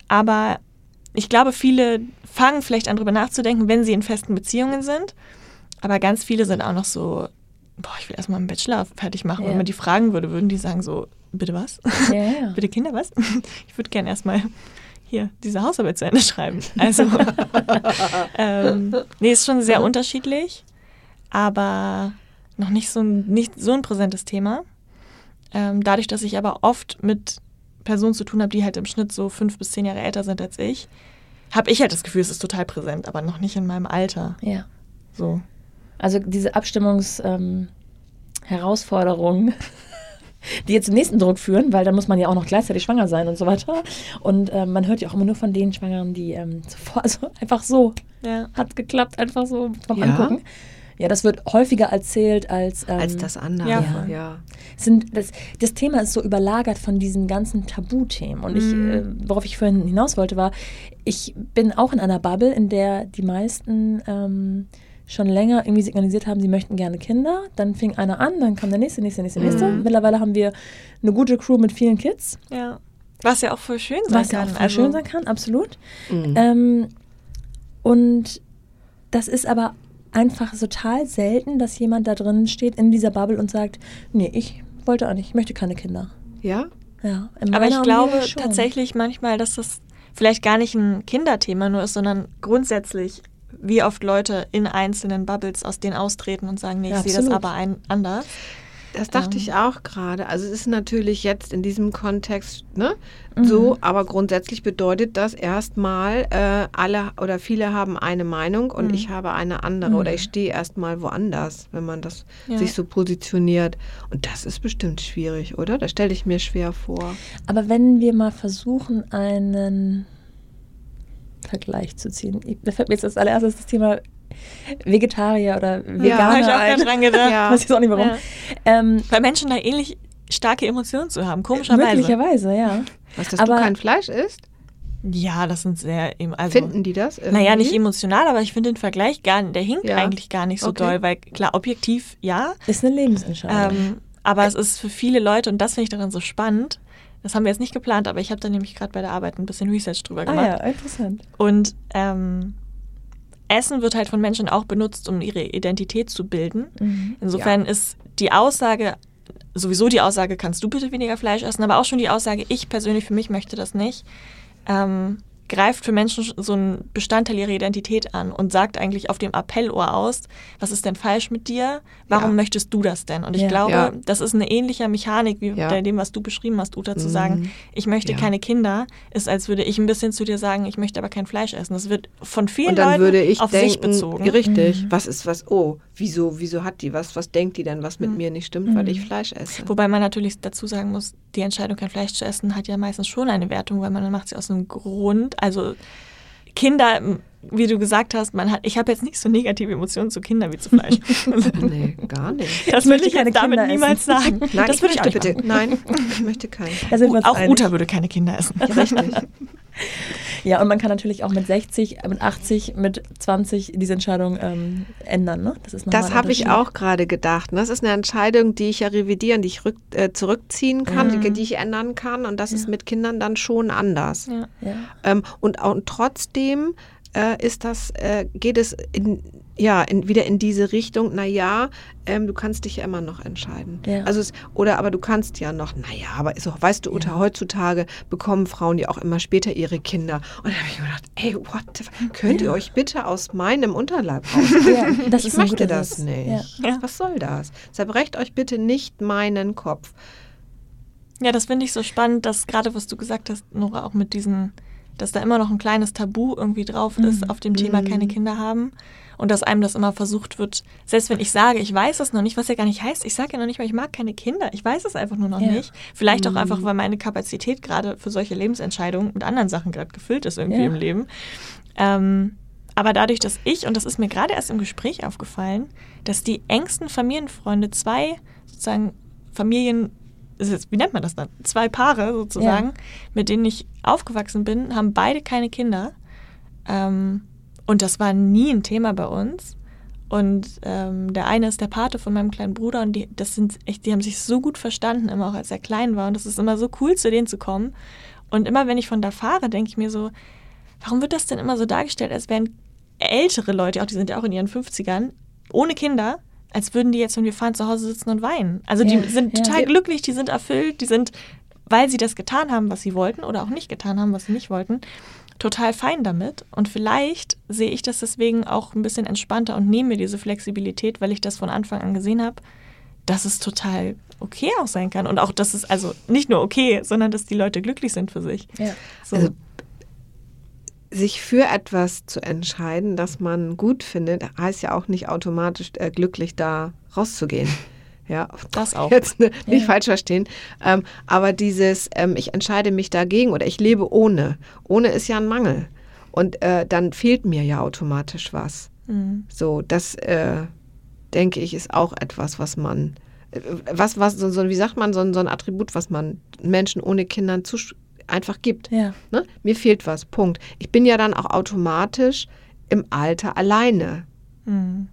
Aber ich glaube, viele fangen vielleicht an, drüber nachzudenken, wenn sie in festen Beziehungen sind. Aber ganz viele sind auch noch so, boah, ich will erstmal einen Bachelor fertig machen. Ja. Wenn man die fragen würde, würden die sagen so, bitte was? Ja, ja. <laughs> Bitte Kinder, was? Ich würde gerne erstmal hier diese Hausarbeit zu Ende schreiben. Also, <laughs> ähm, nee, ist schon sehr unterschiedlich, aber noch nicht so ein, nicht so ein präsentes Thema. Ähm, dadurch, dass ich aber oft mit Personen zu tun habe, die halt im Schnitt so fünf bis zehn Jahre älter sind als ich, habe ich halt das Gefühl, es ist total präsent, aber noch nicht in meinem Alter. ja. So. Also diese Abstimmungsherausforderungen, ähm, <laughs> die jetzt zum nächsten Druck führen, weil dann muss man ja auch noch gleichzeitig schwanger sein und so weiter. Und ähm, man hört ja auch immer nur von den Schwangeren, die ähm, sofort, <laughs> also einfach so, Ja. hat geklappt, einfach so vom Ja? Angucken. Ja, das wird häufiger erzählt als, ähm, Als das andere. Ja, Ja. ja. sind das, das Thema ist so überlagert von diesen ganzen Tabuthemen. Und ich, Mhm. äh, worauf ich vorhin hinaus wollte, war, ich bin auch in einer Bubble, in der die meisten ähm, schon länger irgendwie signalisiert haben, sie möchten gerne Kinder. Dann fing einer an, dann kam der nächste, nächste, nächste, nächste. Mhm. Mittlerweile haben wir eine gute Crew mit vielen Kids, ja. Was ja auch voll schön sein was ja kann. auch voll Also, schön sein kann, absolut. Mhm. Ähm, und das ist aber einfach total selten, dass jemand da drin steht in dieser Bubble und sagt, nee, ich wollte auch nicht, ich möchte keine Kinder. ja? Ja, in Aber ich glaube schon. tatsächlich manchmal, dass das vielleicht gar nicht ein Kinderthema nur ist, sondern grundsätzlich, wie oft Leute in einzelnen Bubbles aus denen austreten und sagen, nee, ich Ja, sehe das aber ein, anders. Das dachte Ähm. ich auch gerade. Also es ist natürlich jetzt in diesem Kontext ne, Mhm. so, aber grundsätzlich bedeutet das erstmal, äh, alle oder viele haben eine Meinung und Mhm. ich habe eine andere oder ich stehe erstmal woanders, wenn man das Ja. sich so positioniert. Und das ist bestimmt schwierig, oder? Das stelle ich mir schwer vor. Aber wenn wir mal versuchen, einen Vergleich zu ziehen. Ich- Da fällt mir jetzt als allererstes das Thema Vegetarier oder Veganer Habe ich auch dran gedacht. <laughs> Ja. Weiß ich auch nicht warum. Ja. Ähm, Weil Menschen da ähnlich starke Emotionen zu haben, komischerweise. möglicherweise, ja. Was, dass Aber- du kein Fleisch isst? Ja, das sind sehr, also, Finden die das? Naja, nicht irgendwie? emotional, aber ich finde den Vergleich gar der hinkt Ja. eigentlich gar nicht so Okay. doll, weil klar, objektiv ja, Ist eine Lebensentscheidung. Ähm, Aber es ist für viele Leute, und das finde ich daran so spannend, das haben wir jetzt nicht geplant, aber ich habe da nämlich gerade bei der Arbeit ein bisschen Research drüber Ah gemacht. ja, interessant. Und ähm, Essen wird halt von Menschen auch benutzt, um ihre Identität zu bilden. Mhm. Insofern ist die Aussage, sowieso die Aussage, kannst du bitte weniger Fleisch essen, aber auch schon die Aussage, ich persönlich für mich möchte das nicht, ähm, greift für Menschen so einen Bestandteil ihrer Identität an und sagt eigentlich auf dem Appellohr aus, was ist denn falsch mit dir? Warum Ja. möchtest du das denn? Und ich Ja. glaube, Ja. das ist eine ähnliche Mechanik wie Ja. bei dem, was du beschrieben hast, Uta, zu Mhm. sagen, ich möchte Ja. keine Kinder, ist, als würde ich ein bisschen zu dir sagen, ich möchte aber kein Fleisch essen. Das wird von vielen Und dann Leuten würde ich auf sich denken, bezogen. richtig, Mhm. was ist was, oh, wieso, wieso hat die was, was denkt die denn, was mit Mhm. mir nicht stimmt, weil Mhm. ich Fleisch esse? Wobei man natürlich dazu sagen muss, die Entscheidung, kein Fleisch zu essen, hat ja meistens schon eine Wertung, weil man macht sie aus einem Grund. Also Kinder, wie du gesagt hast, man hat, ich habe jetzt nicht so negative Emotionen zu Kindern wie zu Fleisch. <laughs> Nee, gar nicht. <laughs> das Ich möchte ich jetzt damit Kinder niemals essen. sagen. <laughs> Nein, das ich würde ich auch möchte nicht bitte, machen. nein, ich möchte keinen. Auch einig. Uta würde keine Kinder essen. Richtig. Ja, und man kann natürlich auch mit 60, mit 80, mit 20 diese Entscheidung ähm, ändern, ne? Das Das habe ich auch gerade gedacht. Und Das ist eine Entscheidung, die ich ja revidieren, die ich rück, äh, zurückziehen kann, Mhm. die, die ich ändern kann. Und das ist mit Kindern dann schon anders. Ja. Ja. Ähm, und, auch- und trotzdem äh, ist das, äh, geht es in, ja, in, wieder in diese Richtung, naja, ähm, du kannst dich ja immer noch entscheiden. Ja. Also es, oder aber du kannst ja noch, naja, aber ist auch, weißt du, Uta, heutzutage bekommen Frauen ja auch immer später ihre Kinder. Und da habe ich mir gedacht, ey, what, the fuck, könnt ihr euch bitte aus meinem Unterleib <laughs> raus? Ja, das ich möchte das Satz. nicht. Ja. Ja. Was soll das? Zerbrecht euch bitte nicht meinen Kopf. Ja, das finde ich so spannend, dass gerade was du gesagt hast, Nora, auch mit diesen, dass da immer noch ein kleines Tabu irgendwie drauf ist Mhm. auf dem Thema keine Kinder haben und dass einem das immer versucht wird, selbst wenn ich sage, ich weiß es noch nicht, was ja gar nicht heißt, ich sage ja noch nicht mal, ich mag keine Kinder, ich weiß es einfach nur noch Ja. nicht. Vielleicht auch einfach, weil meine Kapazität gerade für solche Lebensentscheidungen mit anderen Sachen gerade gefüllt ist irgendwie Ja. im Leben. Ähm, aber dadurch, dass ich, und das ist mir gerade erst im Gespräch aufgefallen, dass die engsten Familienfreunde zwei sozusagen Familien, wie nennt man das dann? Zwei Paare sozusagen, Ja. mit denen ich aufgewachsen bin, haben beide keine Kinder. Ähm, und das war nie ein Thema bei uns. Und ähm, der eine ist der Pate von meinem kleinen Bruder und die, das sind echt, die haben sich so gut verstanden, immer auch als er klein war. Und das ist immer so cool, zu denen zu kommen. Und immer wenn ich von da fahre, denke ich mir so, warum wird das denn immer so dargestellt, als wären ältere Leute, auch die sind ja auch in ihren 50ern, ohne Kinder, als würden die jetzt, wenn wir fahren, zu Hause sitzen und weinen. Also die Ja, sind ja. total glücklich, die sind erfüllt, die sind, weil sie das getan haben, was sie wollten oder auch nicht getan haben, was sie nicht wollten, total fein damit. Und vielleicht sehe ich das deswegen auch ein bisschen entspannter und nehme mir diese Flexibilität, weil ich das von Anfang an gesehen habe, dass es total okay auch sein kann. Und auch, dass es also nicht nur okay, sondern dass die Leute glücklich sind für sich. Ja. So. Also sich für etwas zu entscheiden, das man gut findet, heißt ja auch nicht automatisch äh, glücklich da rauszugehen. <laughs> Ja, Das <laughs> auch. Jetzt ne, nicht Ja. falsch verstehen. Ähm, aber dieses, ähm, ich entscheide mich dagegen oder ich lebe ohne. Ohne ist ja ein Mangel. Und äh, dann fehlt mir ja automatisch was. Mhm. So, das äh, denke ich ist auch etwas, was man, äh, was, was, so, so, wie sagt man, so, ein- so ein Attribut, was man Menschen ohne Kindern zusch- einfach gibt. Ja. Ne? Mir fehlt was, Punkt. Ich bin ja dann auch automatisch im Alter alleine. Mhm.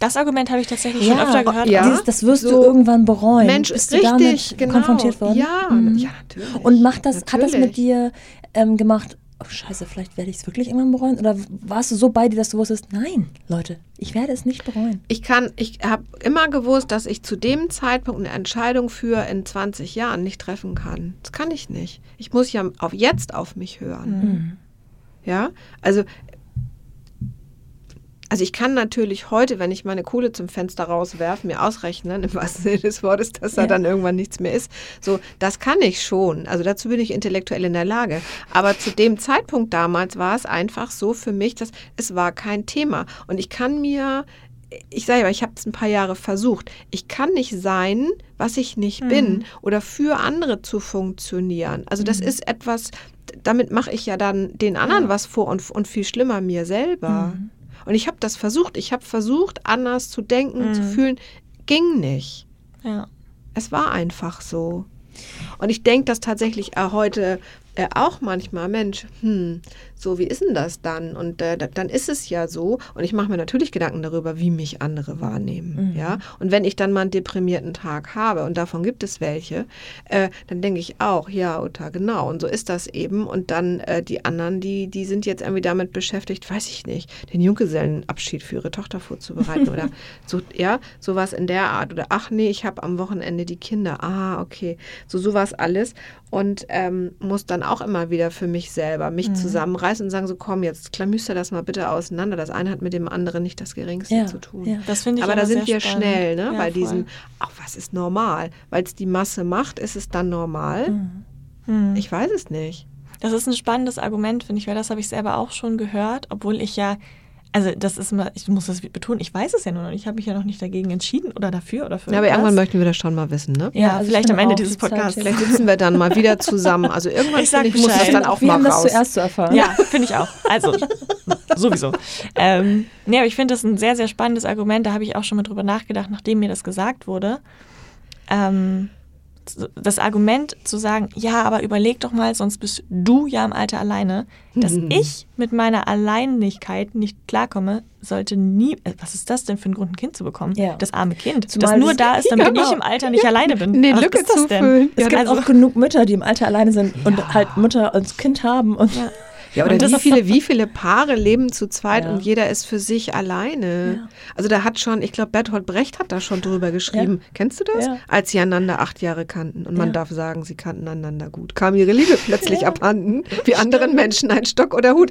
Das Argument habe ich tatsächlich schon Ja, öfter gehört. ja. Dieses, das wirst So. du irgendwann bereuen. Mensch, Bist du richtig, damit genau. konfrontiert worden? Ja, Mhm. ja, natürlich. Und macht das, hat das Natürlich. mit dir ähm, gemacht, oh scheiße, vielleicht werde ich es wirklich irgendwann bereuen? Oder warst du so bei dir, dass du wusstest, nein, Leute, ich werde es nicht bereuen? Ich kann, ich habe immer gewusst, dass ich zu dem Zeitpunkt eine Entscheidung für in 20 Jahren nicht treffen kann. Das kann ich nicht. Ich muss ja auf jetzt auf mich hören. Mhm. Ja, also also ich kann natürlich heute, wenn ich meine Kohle zum Fenster rauswerfe, mir ausrechnen, <laughs> im wahrsten Sinne des Wortes, dass da Ja. dann irgendwann nichts mehr ist. So, das kann ich schon. Also dazu bin ich intellektuell in der Lage. Aber zu dem Zeitpunkt damals war es einfach so für mich, dass es war kein Thema. Und ich kann mir, ich sage ja, ich habe es ein paar Jahre versucht. Ich kann nicht sein, was ich nicht bin oder für andere zu funktionieren. Also das ist etwas, damit mache ich ja dann den anderen was vor und, und viel schlimmer mir selber. Und ich habe das versucht. Ich habe versucht, anders zu denken, zu fühlen. Ging nicht. Ja. Es war einfach so. Und ich denke das tatsächlich auch heute äh, auch manchmal, Mensch, hm, so wie ist denn das dann? Und äh, dann ist es ja so. Und ich mache mir natürlich Gedanken darüber, wie mich andere wahrnehmen. Mhm. Ja. Und wenn ich dann mal einen deprimierten Tag habe, und davon gibt es welche, äh, dann denke ich auch, ja, Uta, genau. Und so ist das eben. Und dann äh, die anderen, die, die sind jetzt irgendwie damit beschäftigt, weiß ich nicht, den Junggesellenabschied für ihre Tochter vorzubereiten oder <laughs> so, ja, sowas in der Art. Oder ach nee, ich habe am Wochenende die Kinder. Ah, okay. So sowas alles. Und ähm, muss dann auch immer wieder für mich selber mich Mhm. zusammenreißen und sagen, so komm, jetzt klamüster das mal bitte auseinander. Das eine hat mit dem anderen nicht das Geringste Ja, zu tun. ja. Das ich Aber da sind wir spannend. schnell, ne? Ja, bei voll. diesem, ach, was ist normal? Weil es die Masse macht, ist es dann normal? Hm. Ich weiß es nicht. Das ist ein spannendes Argument, finde ich, weil das habe ich selber auch schon gehört, obwohl ich ja, also das ist immer, ich muss das betonen, ich weiß es ja nur noch nicht, ich habe mich ja noch nicht dagegen entschieden oder dafür oder für Ja, aber irgendwann möchten wir das schon mal wissen, ne? Ja, also ich vielleicht am Ende dieses Podcasts. Vielleicht sitzen wir dann mal wieder zusammen. Also irgendwann Ich ich, muss das dann auch wir mal haben das raus. zuerst zu erfahren. Ja, finde ich auch. Also, <laughs> sowieso. Ähm, nee, aber ich finde das ein sehr, sehr spannendes Argument. Da habe ich auch schon mal drüber nachgedacht, nachdem mir das gesagt wurde. Ähm, das Argument zu sagen, ja, aber überleg doch mal, sonst bist du ja im Alter alleine, dass <laughs> ich mit meiner Alleinigkeit nicht klarkomme, sollte nie. äh, Was ist das denn für ein Grund, ein Kind zu bekommen? Ja. Das arme Kind, Zumal das nur da ist, damit Ja, genau. ich im Alter nicht alleine bin. Nee, Was Lücke ist das denn? zufüllen. Es Ja, gibt also- auch genug Mütter, die im Alter alleine sind und halt Mutter als Kind haben. Und <laughs> Ja. Oder wie viele, wie viele Paare leben zu zweit Ja. und jeder ist für sich alleine. Ja. Also da hat schon, ich glaube, Bertolt Brecht hat da schon drüber geschrieben. Kennst du das? Als sie einander acht Jahre kannten. Und man darf sagen, sie kannten einander gut. Kam ihre Liebe plötzlich <laughs> abhanden, wie anderen Menschen ein Stock oder Hut.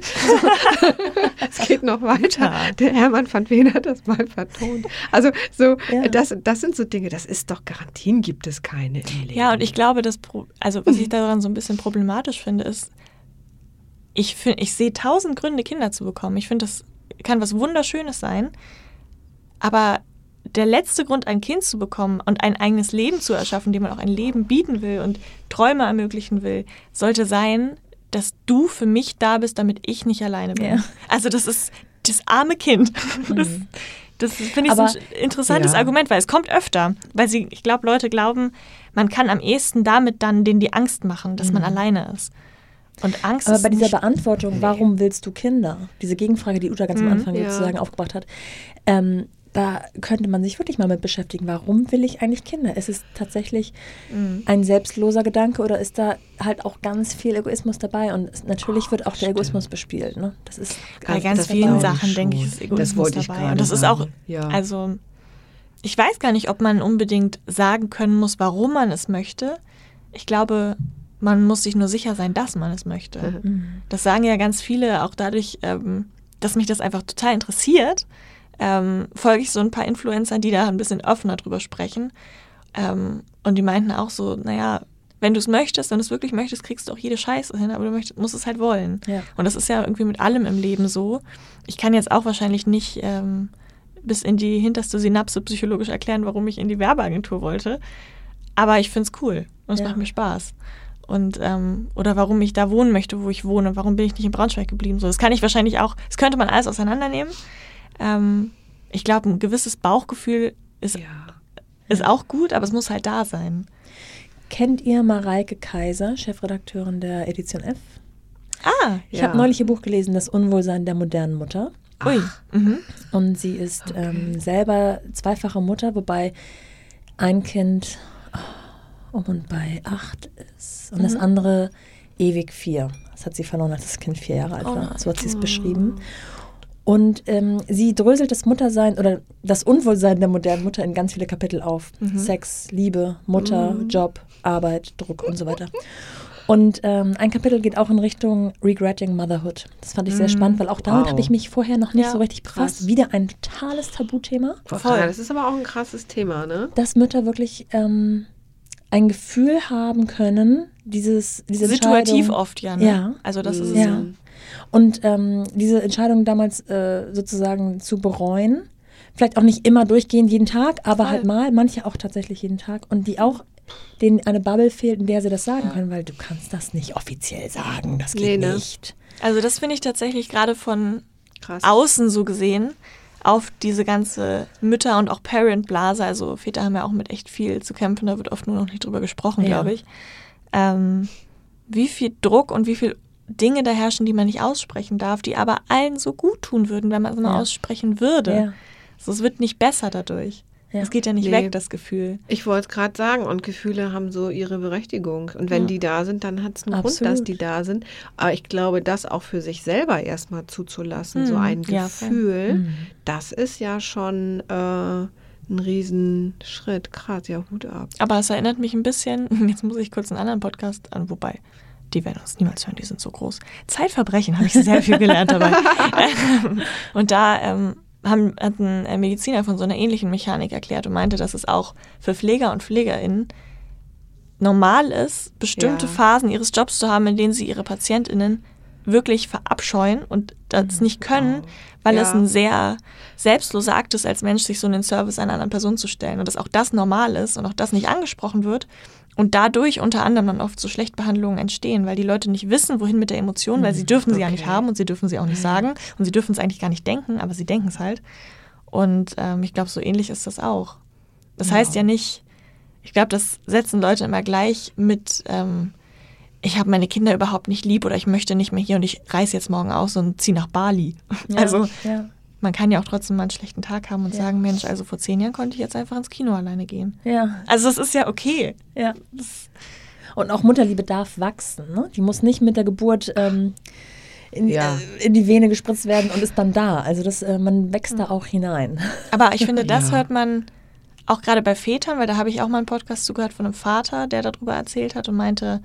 <laughs> es geht noch weiter. Der Hermann van Veen hat das mal vertont. Also so, das, das sind so Dinge, das ist doch Garantien gibt es keine im Leben. Ja, und ich glaube, das, also was ich <laughs> daran so ein bisschen problematisch finde, ist, ich, find, ich sehe tausend Gründe, Kinder zu bekommen. Ich finde, das kann was Wunderschönes sein. Aber der letzte Grund, ein Kind zu bekommen und ein eigenes Leben zu erschaffen, dem man auch ein Leben bieten will und Träume ermöglichen will, sollte sein, dass du für mich da bist, damit ich nicht alleine bin. Ja. Also das ist das arme Kind. Das, das finde ich so Aber- ein interessantes Ja. Argument, weil es kommt öfter. Weil sie, ich glaube, Leute glauben, man kann am ehesten damit dann denen die Angst machen, dass man alleine ist. Und Angst Aber ist bei dieser Beantwortung, warum willst du Kinder? Diese Gegenfrage, die Uta ganz am Mhm, Anfang ja. sozusagen aufgebracht hat. Ähm, da könnte man sich wirklich mal mit beschäftigen. Warum will ich eigentlich Kinder? Ist es tatsächlich Mhm. ein selbstloser Gedanke oder ist da halt auch ganz viel Egoismus dabei? Und es, natürlich wird auch der Egoismus bespielt. Ne? Das ist bei ganz das vielen Sachen, denke ich, ist Egoismus Das wollte ich dabei. Und das ist auch. Ja. also ich weiß gar nicht, ob man unbedingt sagen können muss, warum man es möchte. Ich glaube, man muss sich nur sicher sein, dass man es möchte. <laughs> Mhm. Das sagen ja ganz viele, auch dadurch, ähm, dass mich das einfach total interessiert, ähm, folge ich so ein paar Influencern, die da ein bisschen offener drüber sprechen. Ähm, und die meinten auch so, naja, wenn du es möchtest, wenn du es wirklich möchtest, kriegst du auch jede Scheiße hin, aber du möchtest, musst es halt wollen. Ja. Und das ist ja irgendwie mit allem im Leben so. Ich kann jetzt auch wahrscheinlich nicht ähm, bis in die hinterste Synapse psychologisch erklären, warum ich in die Werbeagentur wollte. Aber ich finde es cool und es Ja. macht mir Spaß. Und ähm, oder warum ich da wohnen möchte, wo ich wohne, warum bin ich nicht in Braunschweig geblieben? So, das kann ich wahrscheinlich auch, das könnte man alles auseinandernehmen. Ähm, ich glaube, ein gewisses Bauchgefühl ist, ja. ist auch gut, aber es muss halt da sein. Kennt ihr Mareike Kaiser, Chefredakteurin der Edition F? Ah, Ich Ja. habe neulich ihr Buch gelesen, Das Unwohlsein der modernen Mutter. ui. Mhm. Und sie ist ähm, selber zweifache Mutter, wobei ein Kind oh, und bei acht ist und das Mhm. andere ewig vier. Das hat sie verloren, als das Kind vier Jahre alt Oh war. nein. So hat sie es beschrieben. Und ähm, sie dröselt das Muttersein oder das Unwohlsein der modernen Mutter in ganz viele Kapitel auf. Mhm. Sex, Liebe, Mutter, Job, Arbeit, Druck und so weiter. Und ähm, ein Kapitel geht auch in Richtung Regretting Motherhood. Das fand ich sehr Mhm. spannend, weil auch damit Wow. habe ich mich vorher noch nicht Ja, so richtig befasst. krass. Wieder ein totales Tabuthema, Voll. Das ist aber auch ein krasses Thema, ne? dass Mütter wirklich ähm, ein Gefühl haben können, dieses diese Situativ oft, ja. Ne? Ja. Also das ist es. Ja. Und ähm, diese Entscheidung damals äh, sozusagen zu bereuen, vielleicht auch nicht immer durchgehend jeden Tag, aber Voll. halt mal, manche auch tatsächlich jeden Tag und die auch denen eine Bubble fehlt, in der sie das sagen können, weil du kannst das nicht offiziell sagen, das geht Nee, ne? nicht. Also das finde ich tatsächlich gerade von Krass. außen so gesehen auf diese ganze Mütter- und auch Parent-Blase, also Väter haben ja auch mit echt viel zu kämpfen, da wird oft nur noch nicht drüber gesprochen, Ja. glaube ich. Ähm, wie viel Druck und wie viel Dinge da herrschen, die man nicht aussprechen darf, die aber allen so gut tun würden, wenn man es mal Ja. aussprechen würde. Ja. So, es wird nicht besser dadurch. Ja. Es geht ja nicht Nee. weg, das Gefühl. Ich wollte es gerade sagen, und Gefühle haben so ihre Berechtigung. Und wenn Ja. die da sind, dann hat es einen Grund, Absolut. dass die da sind. Aber ich glaube, das auch für sich selber erstmal zuzulassen, so Mhm. ein Ja. Gefühl, Mhm. das ist ja schon äh, ein Riesenschritt. Krass, ja, Hut ab. Aber es erinnert mich ein bisschen, <laughs> jetzt muss ich kurz einen anderen Podcast an, wobei, die werden uns niemals hören, die sind so groß. Zeitverbrechen habe ich sehr viel gelernt dabei. <laughs> Ähm, und da ähm, haben, hat ein äh, Mediziner von so einer ähnlichen Mechanik erklärt und meinte, dass es auch für Pfleger und PflegerInnen normal ist, bestimmte Ja. Phasen ihres Jobs zu haben, in denen sie ihre PatientInnen wirklich verabscheuen und das nicht können, weil es Ja. ein sehr selbstloser Akt ist, als Mensch sich so in den Service einer anderen Person zu stellen und dass auch das normal ist und auch das nicht angesprochen wird und dadurch unter anderem dann oft so Schlechtbehandlungen entstehen, weil die Leute nicht wissen, wohin mit der Emotion, weil sie dürfen sie ja nicht okay. haben und sie dürfen sie auch nicht sagen und sie dürfen es eigentlich gar nicht denken, aber sie denken es halt. Und ähm, ich glaube, so ähnlich ist das auch. Das heißt ja nicht, ich glaube, das setzen Leute immer gleich mit, ähm, ich habe meine Kinder überhaupt nicht lieb oder ich möchte nicht mehr hier und ich reise jetzt morgen aus und ziehe nach Bali. Ja. Also ja. Man kann ja auch trotzdem mal einen schlechten Tag haben und Ja. sagen, Mensch, also vor zehn Jahren konnte ich jetzt einfach ins Kino alleine gehen. Ja. Also das ist ja okay. Ja. Und auch Mutterliebe darf wachsen. Ne? Die muss nicht mit der Geburt ähm, in, Ja. äh, in die Vene gespritzt werden und ist dann da. Also das, äh, man wächst da auch hinein. Aber ich finde, das Ja. hört man auch gerade bei Vätern, weil da habe ich auch mal einen Podcast zugehört von einem Vater, der darüber erzählt hat und meinte,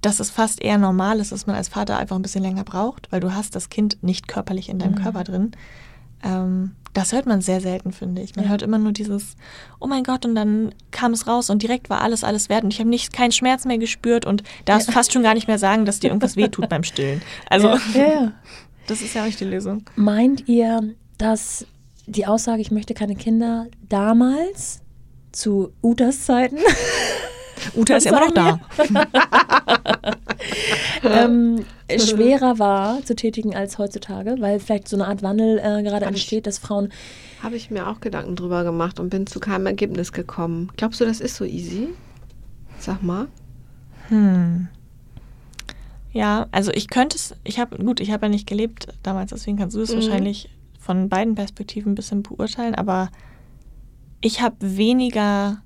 dass es fast eher normal ist, dass man als Vater einfach ein bisschen länger braucht, weil du hast das Kind nicht körperlich in deinem Mhm. Körper drin. Ähm, das hört man sehr selten, finde ich. Man Ja. hört immer nur dieses, oh mein Gott, und dann kam es raus und direkt war alles, alles wert und ich habe nicht keinen Schmerz mehr gespürt und darfst Ja. fast schon gar nicht mehr sagen, dass dir irgendwas wehtut beim Stillen. Also, ja, <laughs> das ist ja auch nicht die Lösung. Meint ihr, dass die Aussage, ich möchte keine Kinder, damals zu Utas Zeiten Uta ist immer noch da. <laughs> ähm, schwerer war zu tätigen als heutzutage, weil vielleicht so eine Art Wandel äh, gerade Hab ich- entsteht, dass Frauen Habe ich mir auch Gedanken drüber gemacht und bin zu keinem Ergebnis gekommen. Glaubst du, das ist so easy? Sag mal. Hm. Ja, also ich könnte es, ich habe, gut, ich habe ja nicht gelebt damals, deswegen kannst du es Mhm. wahrscheinlich von beiden Perspektiven ein bisschen beurteilen, aber ich habe weniger,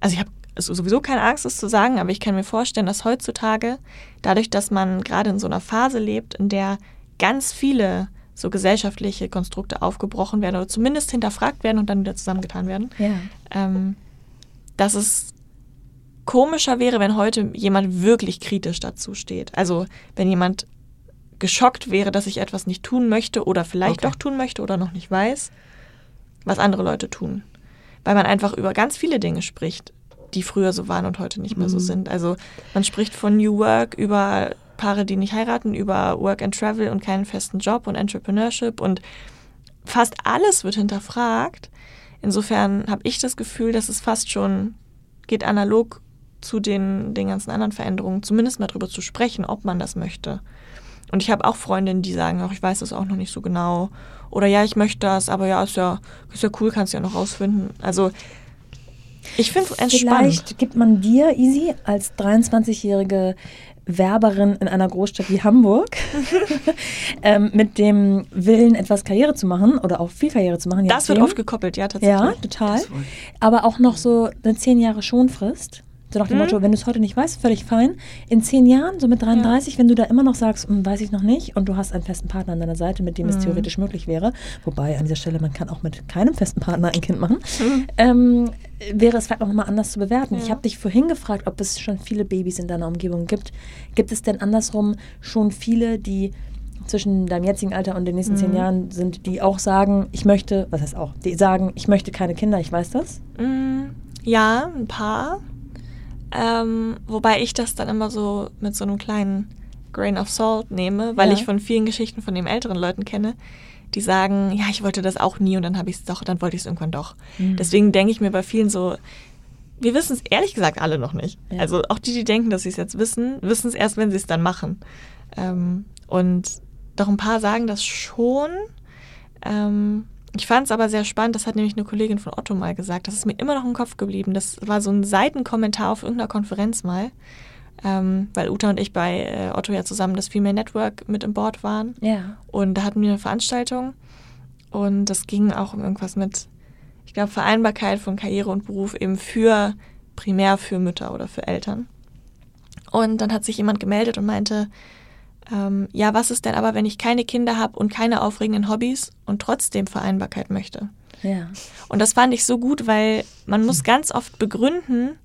also ich habe also sowieso keine Angst, das zu sagen, aber ich kann mir vorstellen, dass heutzutage, dadurch, dass man gerade in so einer Phase lebt, in der ganz viele so gesellschaftliche Konstrukte aufgebrochen werden oder zumindest hinterfragt werden und dann wieder zusammengetan werden, ja. ähm, dass es komischer wäre, wenn heute jemand wirklich kritisch dazu steht. Also wenn jemand geschockt wäre, dass ich etwas nicht tun möchte oder vielleicht Okay. doch tun möchte oder noch nicht weiß, was andere Leute tun. Weil man einfach über ganz viele Dinge spricht, die früher so waren und heute nicht mehr so Mhm. sind. Also man spricht von New Work über Paare, die nicht heiraten, über Work and Travel und keinen festen Job und Entrepreneurship und fast alles wird hinterfragt. Insofern habe ich das Gefühl, dass es fast schon geht analog zu den, den ganzen anderen Veränderungen, zumindest mal drüber zu sprechen, ob man das möchte. Und ich habe auch Freundinnen, die sagen, ach, ich weiß das auch noch nicht so genau. Oder ja, ich möchte das, aber ja, ist ja, ist ja cool, kannst du ja noch rausfinden. Also ich finde es entspannt. Vielleicht gibt man dir, Easy, als 23-jährige Werberin in einer Großstadt wie Hamburg <laughs> ähm, mit dem Willen, etwas Karriere zu machen oder auch viel Karriere zu machen. Das wird oft gekoppelt, ja, tatsächlich. Ja, total. Aber auch noch so eine zehn Jahre Schonfrist. So nach dem Mhm. Motto, wenn du es heute nicht weißt, völlig fein. In zehn Jahren, so mit 33, wenn du da immer noch sagst, "Hm, weiß ich noch nicht, und du hast einen festen Partner an deiner Seite, mit dem es Mhm. theoretisch möglich wäre, wobei an dieser Stelle, man kann auch mit keinem festen Partner ein Kind machen, Mhm. ähm, wäre es vielleicht auch nochmal anders zu bewerten. Ich Ja. habe dich vorhin gefragt, ob es schon viele Babys in deiner Umgebung gibt. Gibt es denn andersrum schon viele, die zwischen deinem jetzigen Alter und den nächsten zehn Mhm. Jahren sind, die auch sagen, ich möchte, was heißt auch, die sagen, ich möchte keine Kinder, ich weiß das? Mm, Ja, ein paar. Ähm, wobei ich das dann immer so mit so einem kleinen Grain of Salt nehme, weil Ja. ich von vielen Geschichten von den älteren Leuten kenne, die sagen, ja, ich wollte das auch nie und dann habe ich es doch, dann wollte ich es irgendwann doch. Mhm. Deswegen denke ich mir bei vielen so, wir wissen es ehrlich gesagt alle noch nicht. Ja. Also auch die, die denken, dass sie es jetzt wissen, wissen es erst, wenn sie es dann machen. Ähm, und doch ein paar sagen das schon. Ähm, ich fand es aber sehr spannend, das hat nämlich eine Kollegin von Otto mal gesagt, das ist mir immer noch im Kopf geblieben. Das war so ein Seitenkommentar auf irgendeiner Konferenz mal. ähm, weil Uta und ich bei äh, Otto ja zusammen das Female Network mit im Board waren. Ja. Und da hatten wir eine Veranstaltung und das ging auch um irgendwas mit, ich glaube, Vereinbarkeit von Karriere und Beruf eben für, primär für Mütter oder für Eltern. Und dann hat sich jemand gemeldet und meinte, ähm, ja, was ist denn aber, wenn ich keine Kinder habe und keine aufregenden Hobbys und trotzdem Vereinbarkeit möchte? Ja. Und das fand ich so gut, weil man muss ganz oft begründen,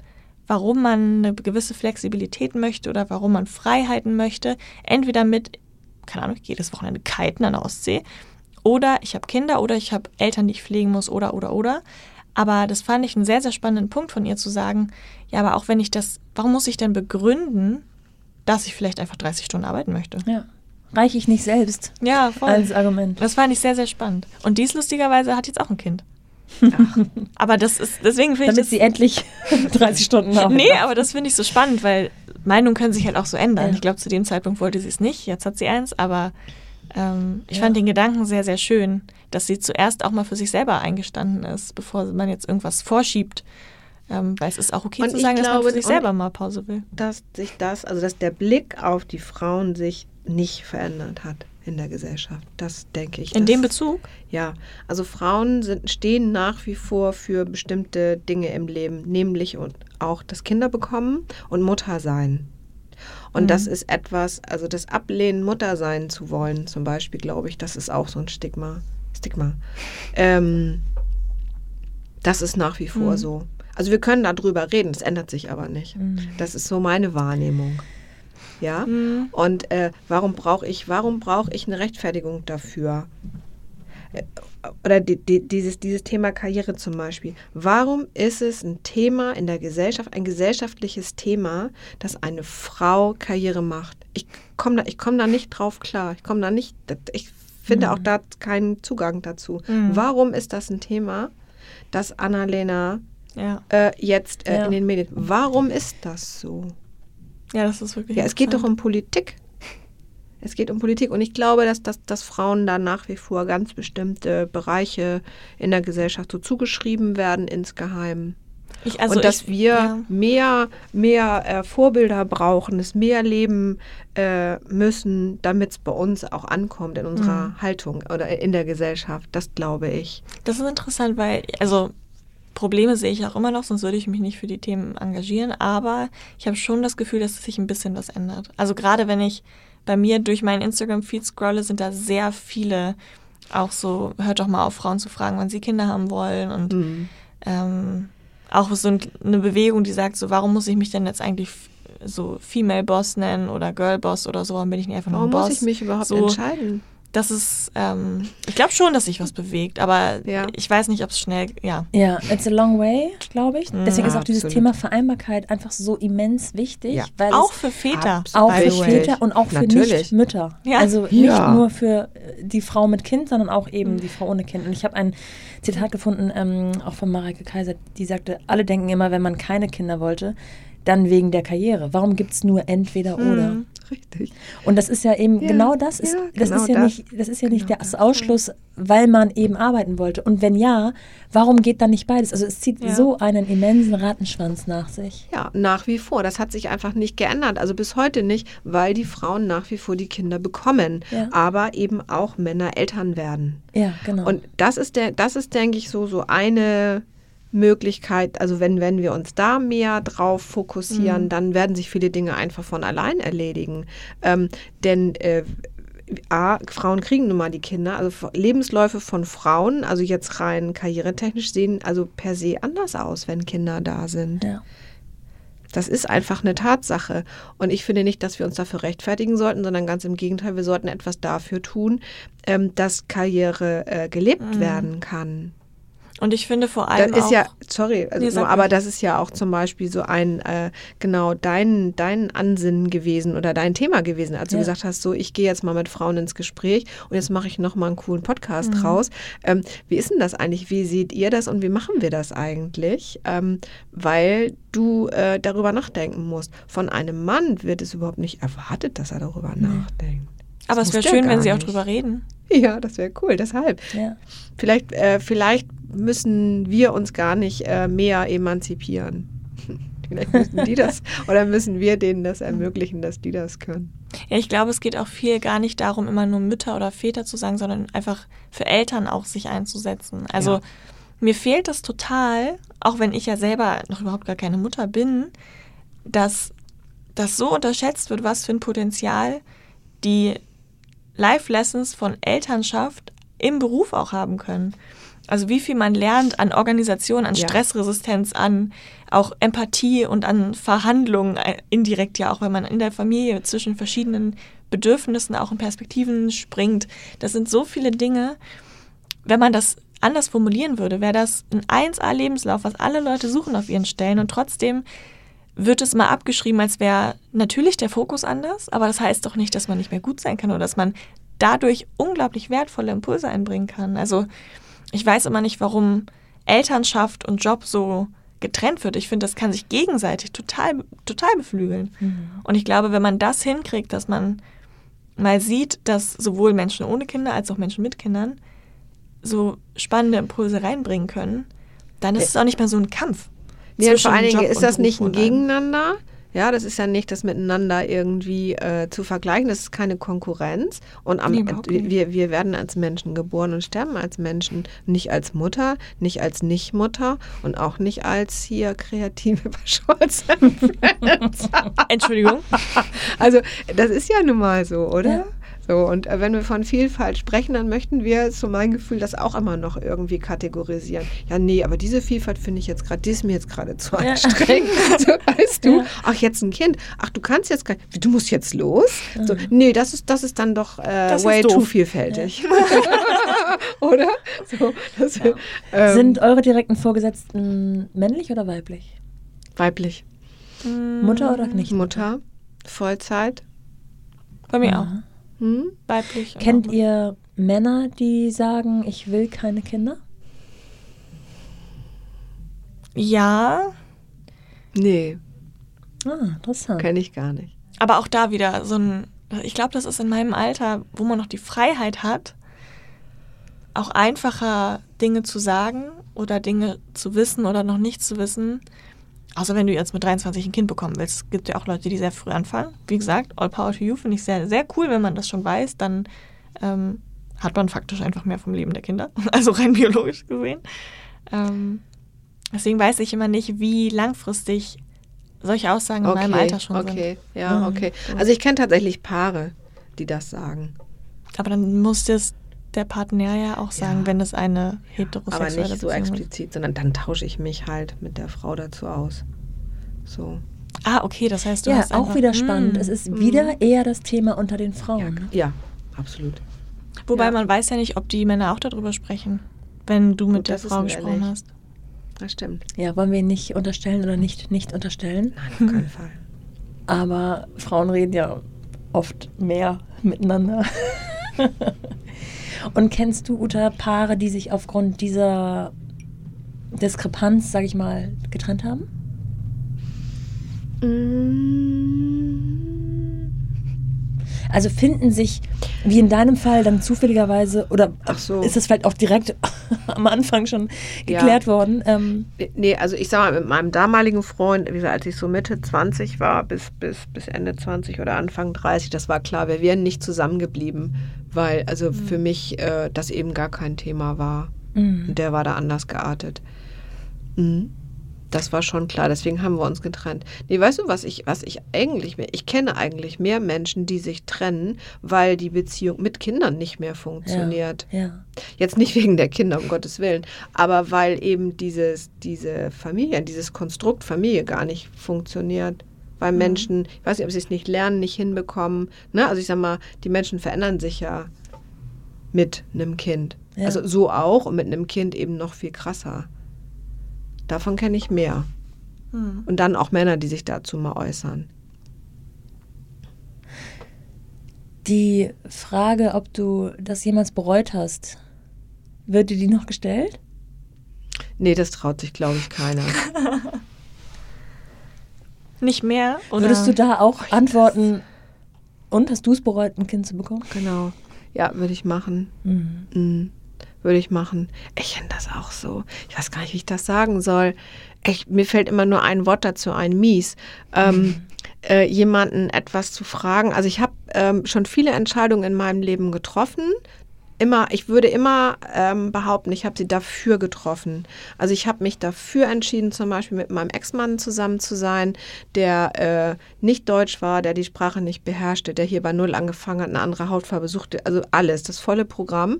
warum man eine gewisse Flexibilität möchte oder warum man Freiheiten möchte. Entweder mit, keine Ahnung, jedes Wochenende kiten an der Ostsee oder ich habe Kinder oder ich habe Eltern, die ich pflegen muss oder oder oder. Aber das fand ich einen sehr, sehr spannenden Punkt von ihr zu sagen, ja, aber auch wenn ich das, warum muss ich denn begründen, dass ich vielleicht einfach 30 Stunden arbeiten möchte? Ja. Reiche ich nicht selbst Ja, voll. als Argument. Das fand ich sehr, sehr spannend. Und dies lustigerweise hat jetzt auch ein Kind. <laughs> Aber das ist, deswegen finde ich Damit sie endlich <laughs> 30 Stunden haben. Nee, aber das finde ich so spannend, weil Meinungen können sich halt auch so ändern. Ja. Ich glaube, zu dem Zeitpunkt wollte sie es nicht, jetzt hat sie eins, aber ähm, ich Ja. fand den Gedanken sehr, sehr schön, dass sie zuerst auch mal für sich selber eingestanden ist, bevor man jetzt irgendwas vorschiebt. Ähm, weil es ist auch okay Und zu sagen, dass man glaube, sich selber mal Pause will. dass sich das, also dass der Blick auf die Frauen sich nicht verändert hat in der Gesellschaft. Das denke ich. In das- dem Bezug? Ja, also Frauen sind, stehen nach wie vor für bestimmte Dinge im Leben, nämlich und auch das Kinder bekommen und Mutter sein. Und Mhm. das ist etwas, also das Ablehnen, Mutter sein zu wollen, zum Beispiel, glaube ich, das ist auch so ein Stigma. Stigma. Ähm, das ist nach wie vor Mhm. so. Also wir können darüber reden, das ändert sich aber nicht. Mhm. Das ist so meine Wahrnehmung. Ja. Mhm. Und äh, warum brauche ich, warum brauche ich eine Rechtfertigung dafür? Äh, Oder die, die, dieses, dieses Thema Karriere zum Beispiel. Warum ist es ein Thema in der Gesellschaft, ein gesellschaftliches Thema, dass eine Frau Karriere macht? Ich komme da, ich komm da nicht drauf klar. Ich komme da nicht, ich finde auch da keinen Zugang dazu. Mhm. Warum ist das ein Thema, dass Annalena Ja. äh, jetzt äh, Ja. in den Medien, warum ist das so? ja, das ist wirklich Ja, es geht doch um Politik. Es geht um Politik und ich glaube, dass, dass, dass Frauen da nach wie vor ganz bestimmte Bereiche in der Gesellschaft so zugeschrieben werden insgeheim. Ich, also und dass ich, wir ja. mehr, mehr äh, Vorbilder brauchen, es mehr leben äh, müssen, damit es bei uns auch ankommt in unserer Mhm. Haltung oder in der Gesellschaft. Das glaube ich. Das ist interessant, weil, also Probleme sehe ich auch immer noch, sonst würde ich mich nicht für die Themen engagieren. Aber ich habe schon das Gefühl, dass sich ein bisschen was ändert. Also gerade wenn ich bei mir durch meinen Instagram-Feed scrolle, sind da sehr viele auch so, hört doch mal auf, Frauen zu fragen, wann sie Kinder haben wollen. Und Mhm. ähm, auch so ein, eine Bewegung, die sagt, so, warum muss ich mich denn jetzt eigentlich so Female Boss nennen oder Girl Boss oder so, warum bin ich nicht einfach nur Warum ein Boss? muss ich mich überhaupt so, entscheiden? Das ist, ähm, ich glaube schon, dass sich was bewegt, aber Ja. ich weiß nicht, ob es schnell, ja. Ja, it's a long way, glaube ich. Mhm. Deswegen ist auch dieses Absolut. Thema Vereinbarkeit einfach so immens wichtig, Ja. weil Auch für Väter. Auch für. Väter und auch für. Nicht-Mütter. Ja. Also nicht Ja. nur für äh, die Frau mit Kind, sondern auch eben die Frau ohne Kind. Und ich habe ein Zitat gefunden, ähm, auch von Mareike Kaiser, die sagte, alle denken immer, wenn man keine Kinder wollte, dann wegen der Karriere. Warum gibt es nur entweder oder? Mhm. Richtig. Und das ist ja eben Ja, genau das ist ja, das genau ist ja das. nicht das ist ja nicht Genau der das. Ausschluss, weil man eben arbeiten wollte. Und wenn ja, warum geht dann nicht beides? Also es zieht Ja. so einen immensen Rattenschwanz nach sich. Ja, nach wie vor. Das hat sich einfach nicht geändert. Also bis heute nicht, weil die Frauen nach wie vor die Kinder bekommen, aber eben auch Männer Eltern werden. Ja, genau. Und das ist der, das ist, denke ich, so, so eine Möglichkeit. Also wenn, wenn wir uns da mehr drauf fokussieren, Mhm. dann werden sich viele Dinge einfach von allein erledigen. Ähm, denn äh, A, Frauen kriegen nun mal die Kinder, also Lebensläufe von Frauen, also jetzt rein karrieretechnisch, sehen also per se anders aus, wenn Kinder da sind. ja. Das ist einfach eine Tatsache. Und ich finde nicht, dass wir uns dafür rechtfertigen sollten, sondern ganz im Gegenteil, wir sollten etwas dafür tun, ähm, dass Karriere äh, gelebt Mhm. werden kann. Und ich finde vor allem Das ist auch, ja, sorry, also Nee, aber das ist ja auch zum Beispiel so ein, äh, genau, dein, dein Ansinnen gewesen oder dein Thema gewesen, als du Ja. gesagt hast, so, ich gehe jetzt mal mit Frauen ins Gespräch und jetzt mache ich nochmal einen coolen Podcast Mhm. raus. Ähm, wie ist denn das eigentlich? Wie seht ihr das und wie machen wir das eigentlich? Ähm, weil du äh, darüber nachdenken musst. Von einem Mann wird es überhaupt nicht erwartet, dass er darüber nachdenkt. Aber es wäre schön, wenn sie auch nicht. drüber reden. Ja, das wäre cool, deshalb. ja. Vielleicht, äh, vielleicht müssen wir uns gar nicht äh, mehr emanzipieren. <laughs> Vielleicht müssen die das <laughs> oder müssen wir denen das ermöglichen, dass die das können. Ja, ich glaube, es geht auch viel gar nicht darum, immer nur Mütter oder Väter zu sagen, sondern einfach für Eltern auch sich einzusetzen. Also Ja. mir fehlt das total, auch wenn ich ja selber noch überhaupt gar keine Mutter bin, dass das so unterschätzt wird, was für ein Potenzial die Life-Lessons von Elternschaft im Beruf auch haben können. Also wie viel man lernt an Organisation, an Ja. Stressresistenz, an auch Empathie und an Verhandlungen, äh, indirekt ja auch, wenn man in der Familie zwischen verschiedenen Bedürfnissen auch in Perspektiven springt. Das sind so viele Dinge. Wenn man das anders formulieren würde, wäre das ein 1A-Lebenslauf, was alle Leute suchen auf ihren Stellen und trotzdem wird es mal abgeschrieben, als wäre natürlich der Fokus anders, aber das heißt doch nicht, dass man nicht mehr gut sein kann oder dass man dadurch unglaublich wertvolle Impulse einbringen kann. Also ich weiß immer nicht, warum Elternschaft und Job so getrennt wird. Ich finde, das kann sich gegenseitig total, total beflügeln. Und ich glaube, wenn man das hinkriegt, dass man mal sieht, dass sowohl Menschen ohne Kinder als auch Menschen mit Kindern so spannende Impulse reinbringen können, dann ist es auch nicht mehr so ein Kampf. Zwischen vor allen Dingen Job ist das nicht ein. Gegeneinander. Ja, das ist ja nicht das Miteinander irgendwie äh, zu vergleichen. Das ist keine Konkurrenz. Und am, nicht. wir, wir werden als Menschen geboren und sterben als Menschen. Nicht als Mutter, nicht als Nicht-Mutter und auch nicht als hier kreative <laughs> Scholz-Influencer. Entschuldigung. Also, das ist ja nun mal so, oder? So, und äh, wenn wir von Vielfalt sprechen, dann möchten wir, zu meinem Gefühl, das auch immer noch irgendwie kategorisieren. Ja, nee, aber diese Vielfalt finde ich jetzt gerade, die ist mir jetzt gerade zu anstrengend. <laughs> <laughs> So, weißt du, ach, jetzt ein Kind. Ach, du kannst jetzt gar wie, du musst jetzt los? So, nee, das ist, das ist dann doch äh, Das ist way doof. too vielfältig. <laughs> oder? So, das, ähm, Sind eure direkten Vorgesetzten männlich oder weiblich? weiblich. Mutter oder nicht? Mutter, Vollzeit. Bei mir auch. Hm? Weiblich. Kennt auch- ihr Männer, die sagen, ich will keine Kinder? Ja, Nee, Ah, interessant. kenne ich gar nicht. aber auch da wieder so ein, ich glaube, das ist in meinem Alter, wo man noch die Freiheit hat, auch einfacher Dinge zu sagen oder Dinge zu wissen oder noch nicht zu wissen. Außer wenn du jetzt mit 23 ein Kind bekommen willst. Es gibt ja auch Leute, die sehr früh anfangen. Wie gesagt, All Power to You finde ich sehr, sehr cool, wenn man das schon weiß. Dann ähm, hat man faktisch einfach mehr vom Leben der Kinder. <laughs> Also rein biologisch gesehen. Ähm, deswegen weiß ich immer nicht, wie langfristig solche Aussagen in meinem Alter schon sind. okay, ja, Mhm. okay. Also ich kenne tatsächlich Paare, die das sagen. Aber dann muss das der Partner ja auch sagen, Ja. wenn es eine Aber heterosexuelle nicht so Beziehung ist. explizit, sondern dann tausche ich mich halt mit der Frau dazu aus. So. Ah, okay, das heißt, du ja, hast auch einfach, wieder Mm. spannend. Es ist wieder eher das Thema unter den Frauen. ne? Ja, absolut. Wobei Ja. man weiß ja nicht, ob die Männer auch darüber sprechen, wenn du mit Gut, der Frau gesprochen nicht. hast. Das stimmt. Ja, wollen wir ihn nicht unterstellen oder nicht nicht unterstellen. Nein, auf keinen Fall. <laughs> Aber Frauen reden ja oft mehr miteinander. <laughs> Und kennst du, Uta, Paare, die sich aufgrund dieser Diskrepanz, sag ich mal, getrennt haben? Mm. Also finden sich, wie in deinem Fall, dann zufälligerweise, oder so. ist es vielleicht auch direkt <laughs> am Anfang schon Ja. geklärt worden? Ähm, Nee, also ich sag mal, mit meinem damaligen Freund, wie als ich so Mitte 20 war, bis, bis, bis Ende 20 oder Anfang 30, das war klar, wir wären nicht zusammengeblieben, weil also für mich äh, das eben gar kein Thema war. mh. Und der war da anders geartet. Mhm. Das war schon klar, deswegen haben wir uns getrennt. Nee, weißt du, was ich, was ich eigentlich mehr, ich kenne eigentlich mehr Menschen, die sich trennen, weil die Beziehung mit Kindern nicht mehr funktioniert. ja. Jetzt nicht wegen der Kinder, um Gottes Willen, aber weil eben dieses, diese Familie, dieses Konstrukt Familie gar nicht funktioniert. Weil Mhm. Menschen, ich weiß nicht, ob sie es nicht lernen, nicht hinbekommen. Ne? Also ich sag mal, die Menschen verändern sich ja mit einem Kind. Ja. Also so auch und mit einem Kind eben noch viel krasser. Davon kenne ich mehr. Hm. Und dann auch Männer, die sich dazu mal äußern. Die Frage, ob du das jemals bereut hast, wird dir die noch gestellt? Nee, das traut sich, glaube ich, keiner. <laughs> Nicht mehr? Oder? Würdest du da auch antworten, und hast du es bereut, ein Kind zu bekommen? genau. Ja, würde ich machen. Mhm. Mhm. würde ich machen. Ich finde das auch so. Ich weiß gar nicht, wie ich das sagen soll. Ich, mir fällt immer nur ein Wort dazu ein, mies. Ähm, äh, jemanden etwas zu fragen. Also ich habe ähm, schon viele Entscheidungen in meinem Leben getroffen. Immer, ich würde immer ähm, behaupten, ich habe sie dafür getroffen. Also ich habe mich dafür entschieden, zum Beispiel mit meinem Ex-Mann zusammen zu sein, der äh, nicht deutsch war, der die Sprache nicht beherrschte, der hier bei Null angefangen hat, eine andere Hautfarbe suchte, also alles, das volle Programm.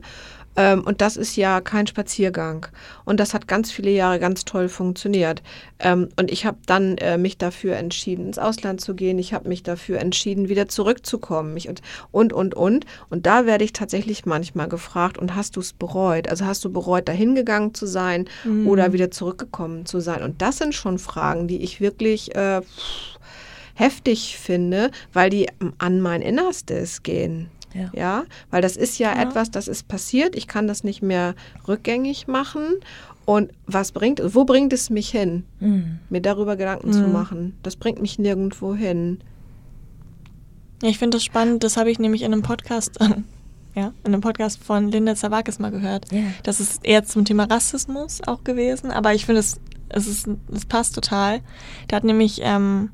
Ähm, und das ist ja kein Spaziergang. Und das hat ganz viele Jahre ganz toll funktioniert. Ähm, und ich habe dann äh, mich dafür entschieden, ins Ausland zu gehen. Ich habe mich dafür entschieden, wieder zurückzukommen. Ich, und, und, und, und. Und da werde ich tatsächlich manchmal gefragt, und hast du es bereut? Also hast du bereut, dahin gegangen zu sein mhm. oder wieder zurückgekommen zu sein? Und das sind schon Fragen, die ich wirklich äh, heftig finde, weil die an mein Innerstes gehen. Ja. ja. weil das ist ja, ja, etwas, das ist passiert. Ich kann das nicht mehr rückgängig machen. Und was bringt, wo bringt es mich hin, mhm. mir darüber Gedanken mhm. zu machen? Das bringt mich nirgendwo hin. Ja, ich finde das spannend. Das habe ich nämlich in einem Podcast, <laughs> ja, in einem Podcast von Linda Zawakis mal gehört. Yeah. Das ist eher zum Thema Rassismus auch gewesen, aber ich finde es, es ist, es passt total. Da hat nämlich ähm,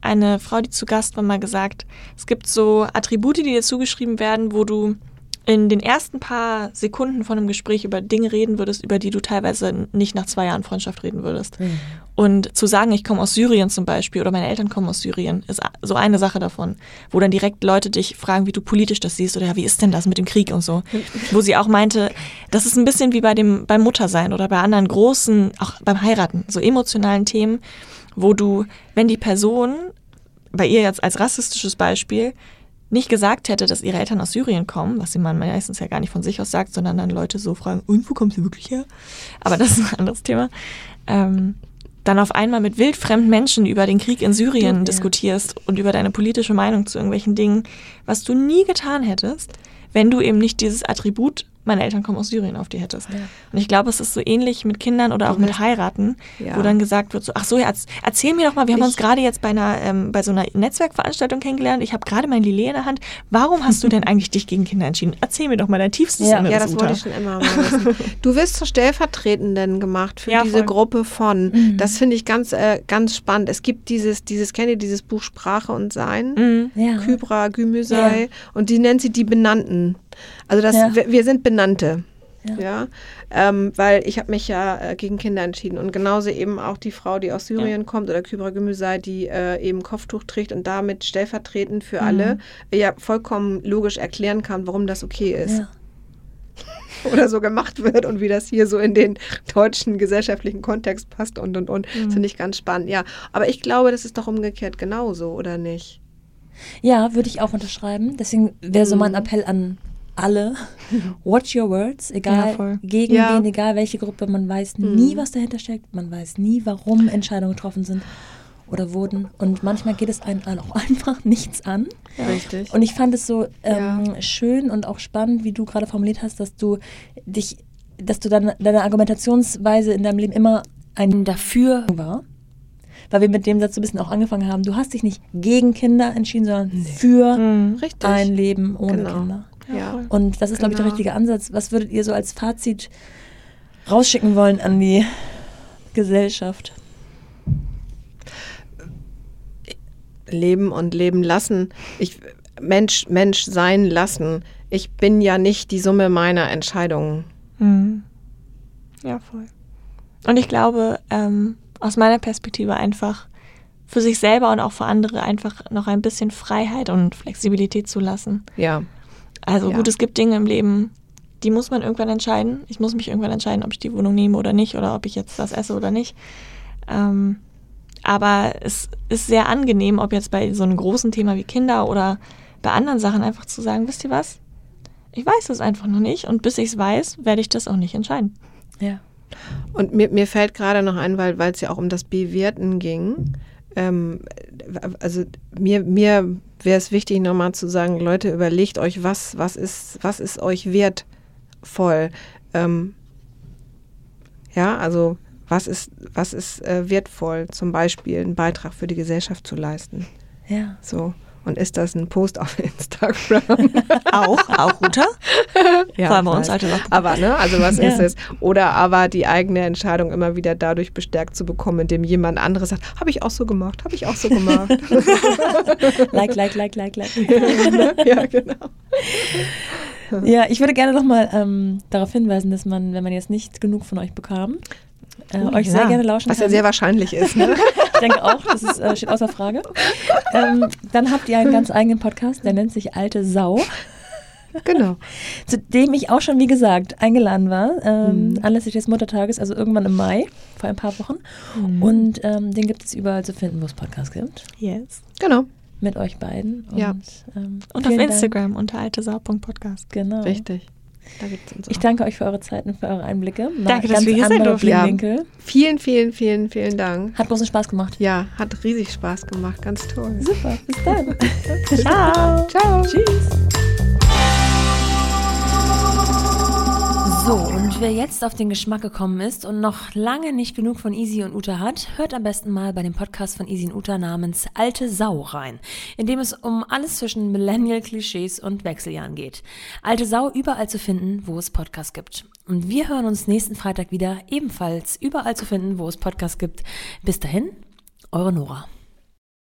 eine Frau, die zu Gast war, mal gesagt, es gibt so Attribute, die dir zugeschrieben werden, wo du in den ersten paar Sekunden von einem Gespräch über Dinge reden würdest, über die du teilweise nicht nach zwei Jahren Freundschaft reden würdest. Mhm. Und zu sagen, ich komme aus Syrien zum Beispiel oder meine Eltern kommen aus Syrien, ist so eine Sache davon, wo dann direkt Leute dich fragen, wie du politisch das siehst oder ja, wie ist denn das mit dem Krieg und so. <laughs> wo sie auch meinte, das ist ein bisschen wie bei dem beim Muttersein oder bei anderen großen, auch beim Heiraten, so emotionalen Themen, wo du, wenn die Person bei ihr jetzt als rassistisches Beispiel nicht gesagt hätte, dass ihre Eltern aus Syrien kommen, was sie man meistens ja gar nicht von sich aus sagt, sondern dann Leute so fragen, und wo kommt sie wirklich her? Aber das ist ein anderes Thema. Ähm, dann auf einmal mit wildfremden Menschen über den Krieg in Syrien ja. diskutierst und über deine politische Meinung zu irgendwelchen Dingen, was du nie getan hättest, wenn du eben nicht dieses Attribut meine Eltern kommen aus Syrien auf die hättest. Ja. Und ich glaube, es ist so ähnlich mit Kindern oder auch mit Heiraten, ja. wo dann gesagt wird, so, ach so, ja, erzähl mir doch mal, wir haben uns gerade jetzt bei einer, ähm, bei so einer Netzwerkveranstaltung kennengelernt, ich habe gerade mein Lillet in der Hand. Warum hast du <laughs> denn eigentlich dich gegen Kinder entschieden? Erzähl mir doch mal dein tiefstes ja. Ja, das Uta. wollte ich schon immer mal wissen. <laughs> Du wirst zur Stellvertretenden gemacht für ja, diese voll. Gruppe von. Mhm. Das finde ich ganz, äh, ganz spannend. Es gibt dieses, dieses, kennt ihr dieses Buch Sprache und Sein? Mhm. Ja. Kybra Gümüsei. Und die nennt sie die Benannten. Also das, ja. wir, wir, sind Benannte. Ja, ja? Ähm, weil ich habe mich ja äh, gegen Kinder entschieden und genauso eben auch die Frau, die aus Syrien ja. kommt oder Kybra Gemüsei, die äh, eben Kopftuch trägt und damit stellvertretend für mhm. alle ja vollkommen logisch erklären kann, warum das okay ist. Ja. <laughs> oder so gemacht wird und wie das hier so in den deutschen gesellschaftlichen Kontext passt und und und. Mhm. Finde ich ganz spannend, ja. Aber ich glaube, das ist doch umgekehrt genauso, oder nicht? Ja, würde ich auch unterschreiben. Deswegen wäre so mein mhm. Appell an alle. Watch your words, egal ja, gegen ja. wen, egal welche Gruppe, man weiß mhm. nie, was dahinter steckt, man weiß nie, warum Entscheidungen getroffen sind oder wurden. Und manchmal geht es einem auch <laughs> einfach nichts an. Ja. Richtig. Und ich fand es so ähm, schön und auch spannend, wie du gerade formuliert hast, dass du dich, dass du dann deine Argumentationsweise in deinem Leben immer ein Dafür war. Weil wir mit dem Satz so ein bisschen auch angefangen haben. Du hast dich nicht gegen Kinder entschieden, sondern nee. für mhm, ein Leben ohne genau. Kinder. Ja. Und das ist, glaube ich, der genau. richtige Ansatz. Was würdet ihr so als Fazit rausschicken wollen an die Gesellschaft? Leben und leben lassen. Ich, Mensch, Mensch sein lassen. Ich bin ja nicht die Summe meiner Entscheidungen. Mhm. Ja, voll. Und ich glaube, ähm, aus meiner Perspektive einfach für sich selber und auch für andere einfach noch ein bisschen Freiheit und Flexibilität zu lassen. Ja. Also ja. gut, es gibt Dinge im Leben, die muss man irgendwann entscheiden. Ich muss mich irgendwann entscheiden, ob ich die Wohnung nehme oder nicht oder ob ich jetzt das esse oder nicht. Ähm, aber es ist sehr angenehm, ob jetzt bei so einem großen Thema wie Kinder oder bei anderen Sachen einfach zu sagen, wisst ihr was? Ich weiß das einfach noch nicht und bis ich es weiß, werde ich das auch nicht entscheiden. Ja. Und mir, mir fällt gerade noch ein, weil es ja auch um das Bewerten ging. Ähm, also mir, mir wäre es wichtig, nochmal zu sagen, Leute, überlegt euch, was, was, ist, was ist euch wertvoll. Ähm, ja, also was ist, was ist äh, wertvoll, zum Beispiel einen Beitrag für die Gesellschaft zu leisten. Ja. So. Und ist das ein Post auf <laughs> Instagram? <laughs> Auch, auch Uta? <laughs> ja, bei ich uns alte Sache. Aber, ne, also was Ja. ist es? Oder aber die eigene Entscheidung immer wieder dadurch bestärkt zu bekommen, indem jemand anderes sagt, habe ich auch so gemacht, habe ich auch so gemacht. Like, like, like, like, like. ja, genau. Ja, ich würde gerne nochmal ähm, darauf hinweisen, dass man, wenn man jetzt nicht genug von euch bekam, äh, euch sehr Ja, gerne lauschen Was ja kann. sehr wahrscheinlich ist. Ne? <laughs> Ich denke auch, das ist, äh, steht außer Frage. Ähm, dann habt ihr einen ganz eigenen Podcast, der nennt sich Alte Sau, genau. <laughs> zu dem ich auch schon, wie gesagt, eingeladen war, ähm, Mhm. anlässlich des Muttertages, also irgendwann im Mai, vor ein paar Wochen. Mhm. Und ähm, den gibt es überall zu finden, wo es Podcasts gibt. Yes. Genau. Mit euch beiden. Und, Ja. ähm, Und auf vielen Dank. Instagram unter altesau.podcast. Genau. Richtig. Ich danke euch für eure Zeit und für eure Einblicke. Mal Danke, dass wir hier sein durften. Ja. Vielen, vielen, vielen, vielen Dank. Hat großen Spaß gemacht. Ja, hat riesig Spaß gemacht. Ganz toll. Super, bis dann. <laughs> Ciao. Ciao. Tschüss. So, und wer jetzt auf den Geschmack gekommen ist und noch lange nicht genug von Easy und Uta hat, hört am besten mal bei dem Podcast von Easy und Uta namens Alte Sau rein, in dem es um alles zwischen Millennial-Klischees und Wechseljahren geht. Alte Sau überall zu finden, wo es Podcasts gibt. Und wir hören uns nächsten Freitag wieder, ebenfalls überall zu finden, wo es Podcasts gibt. Bis dahin, eure Nora.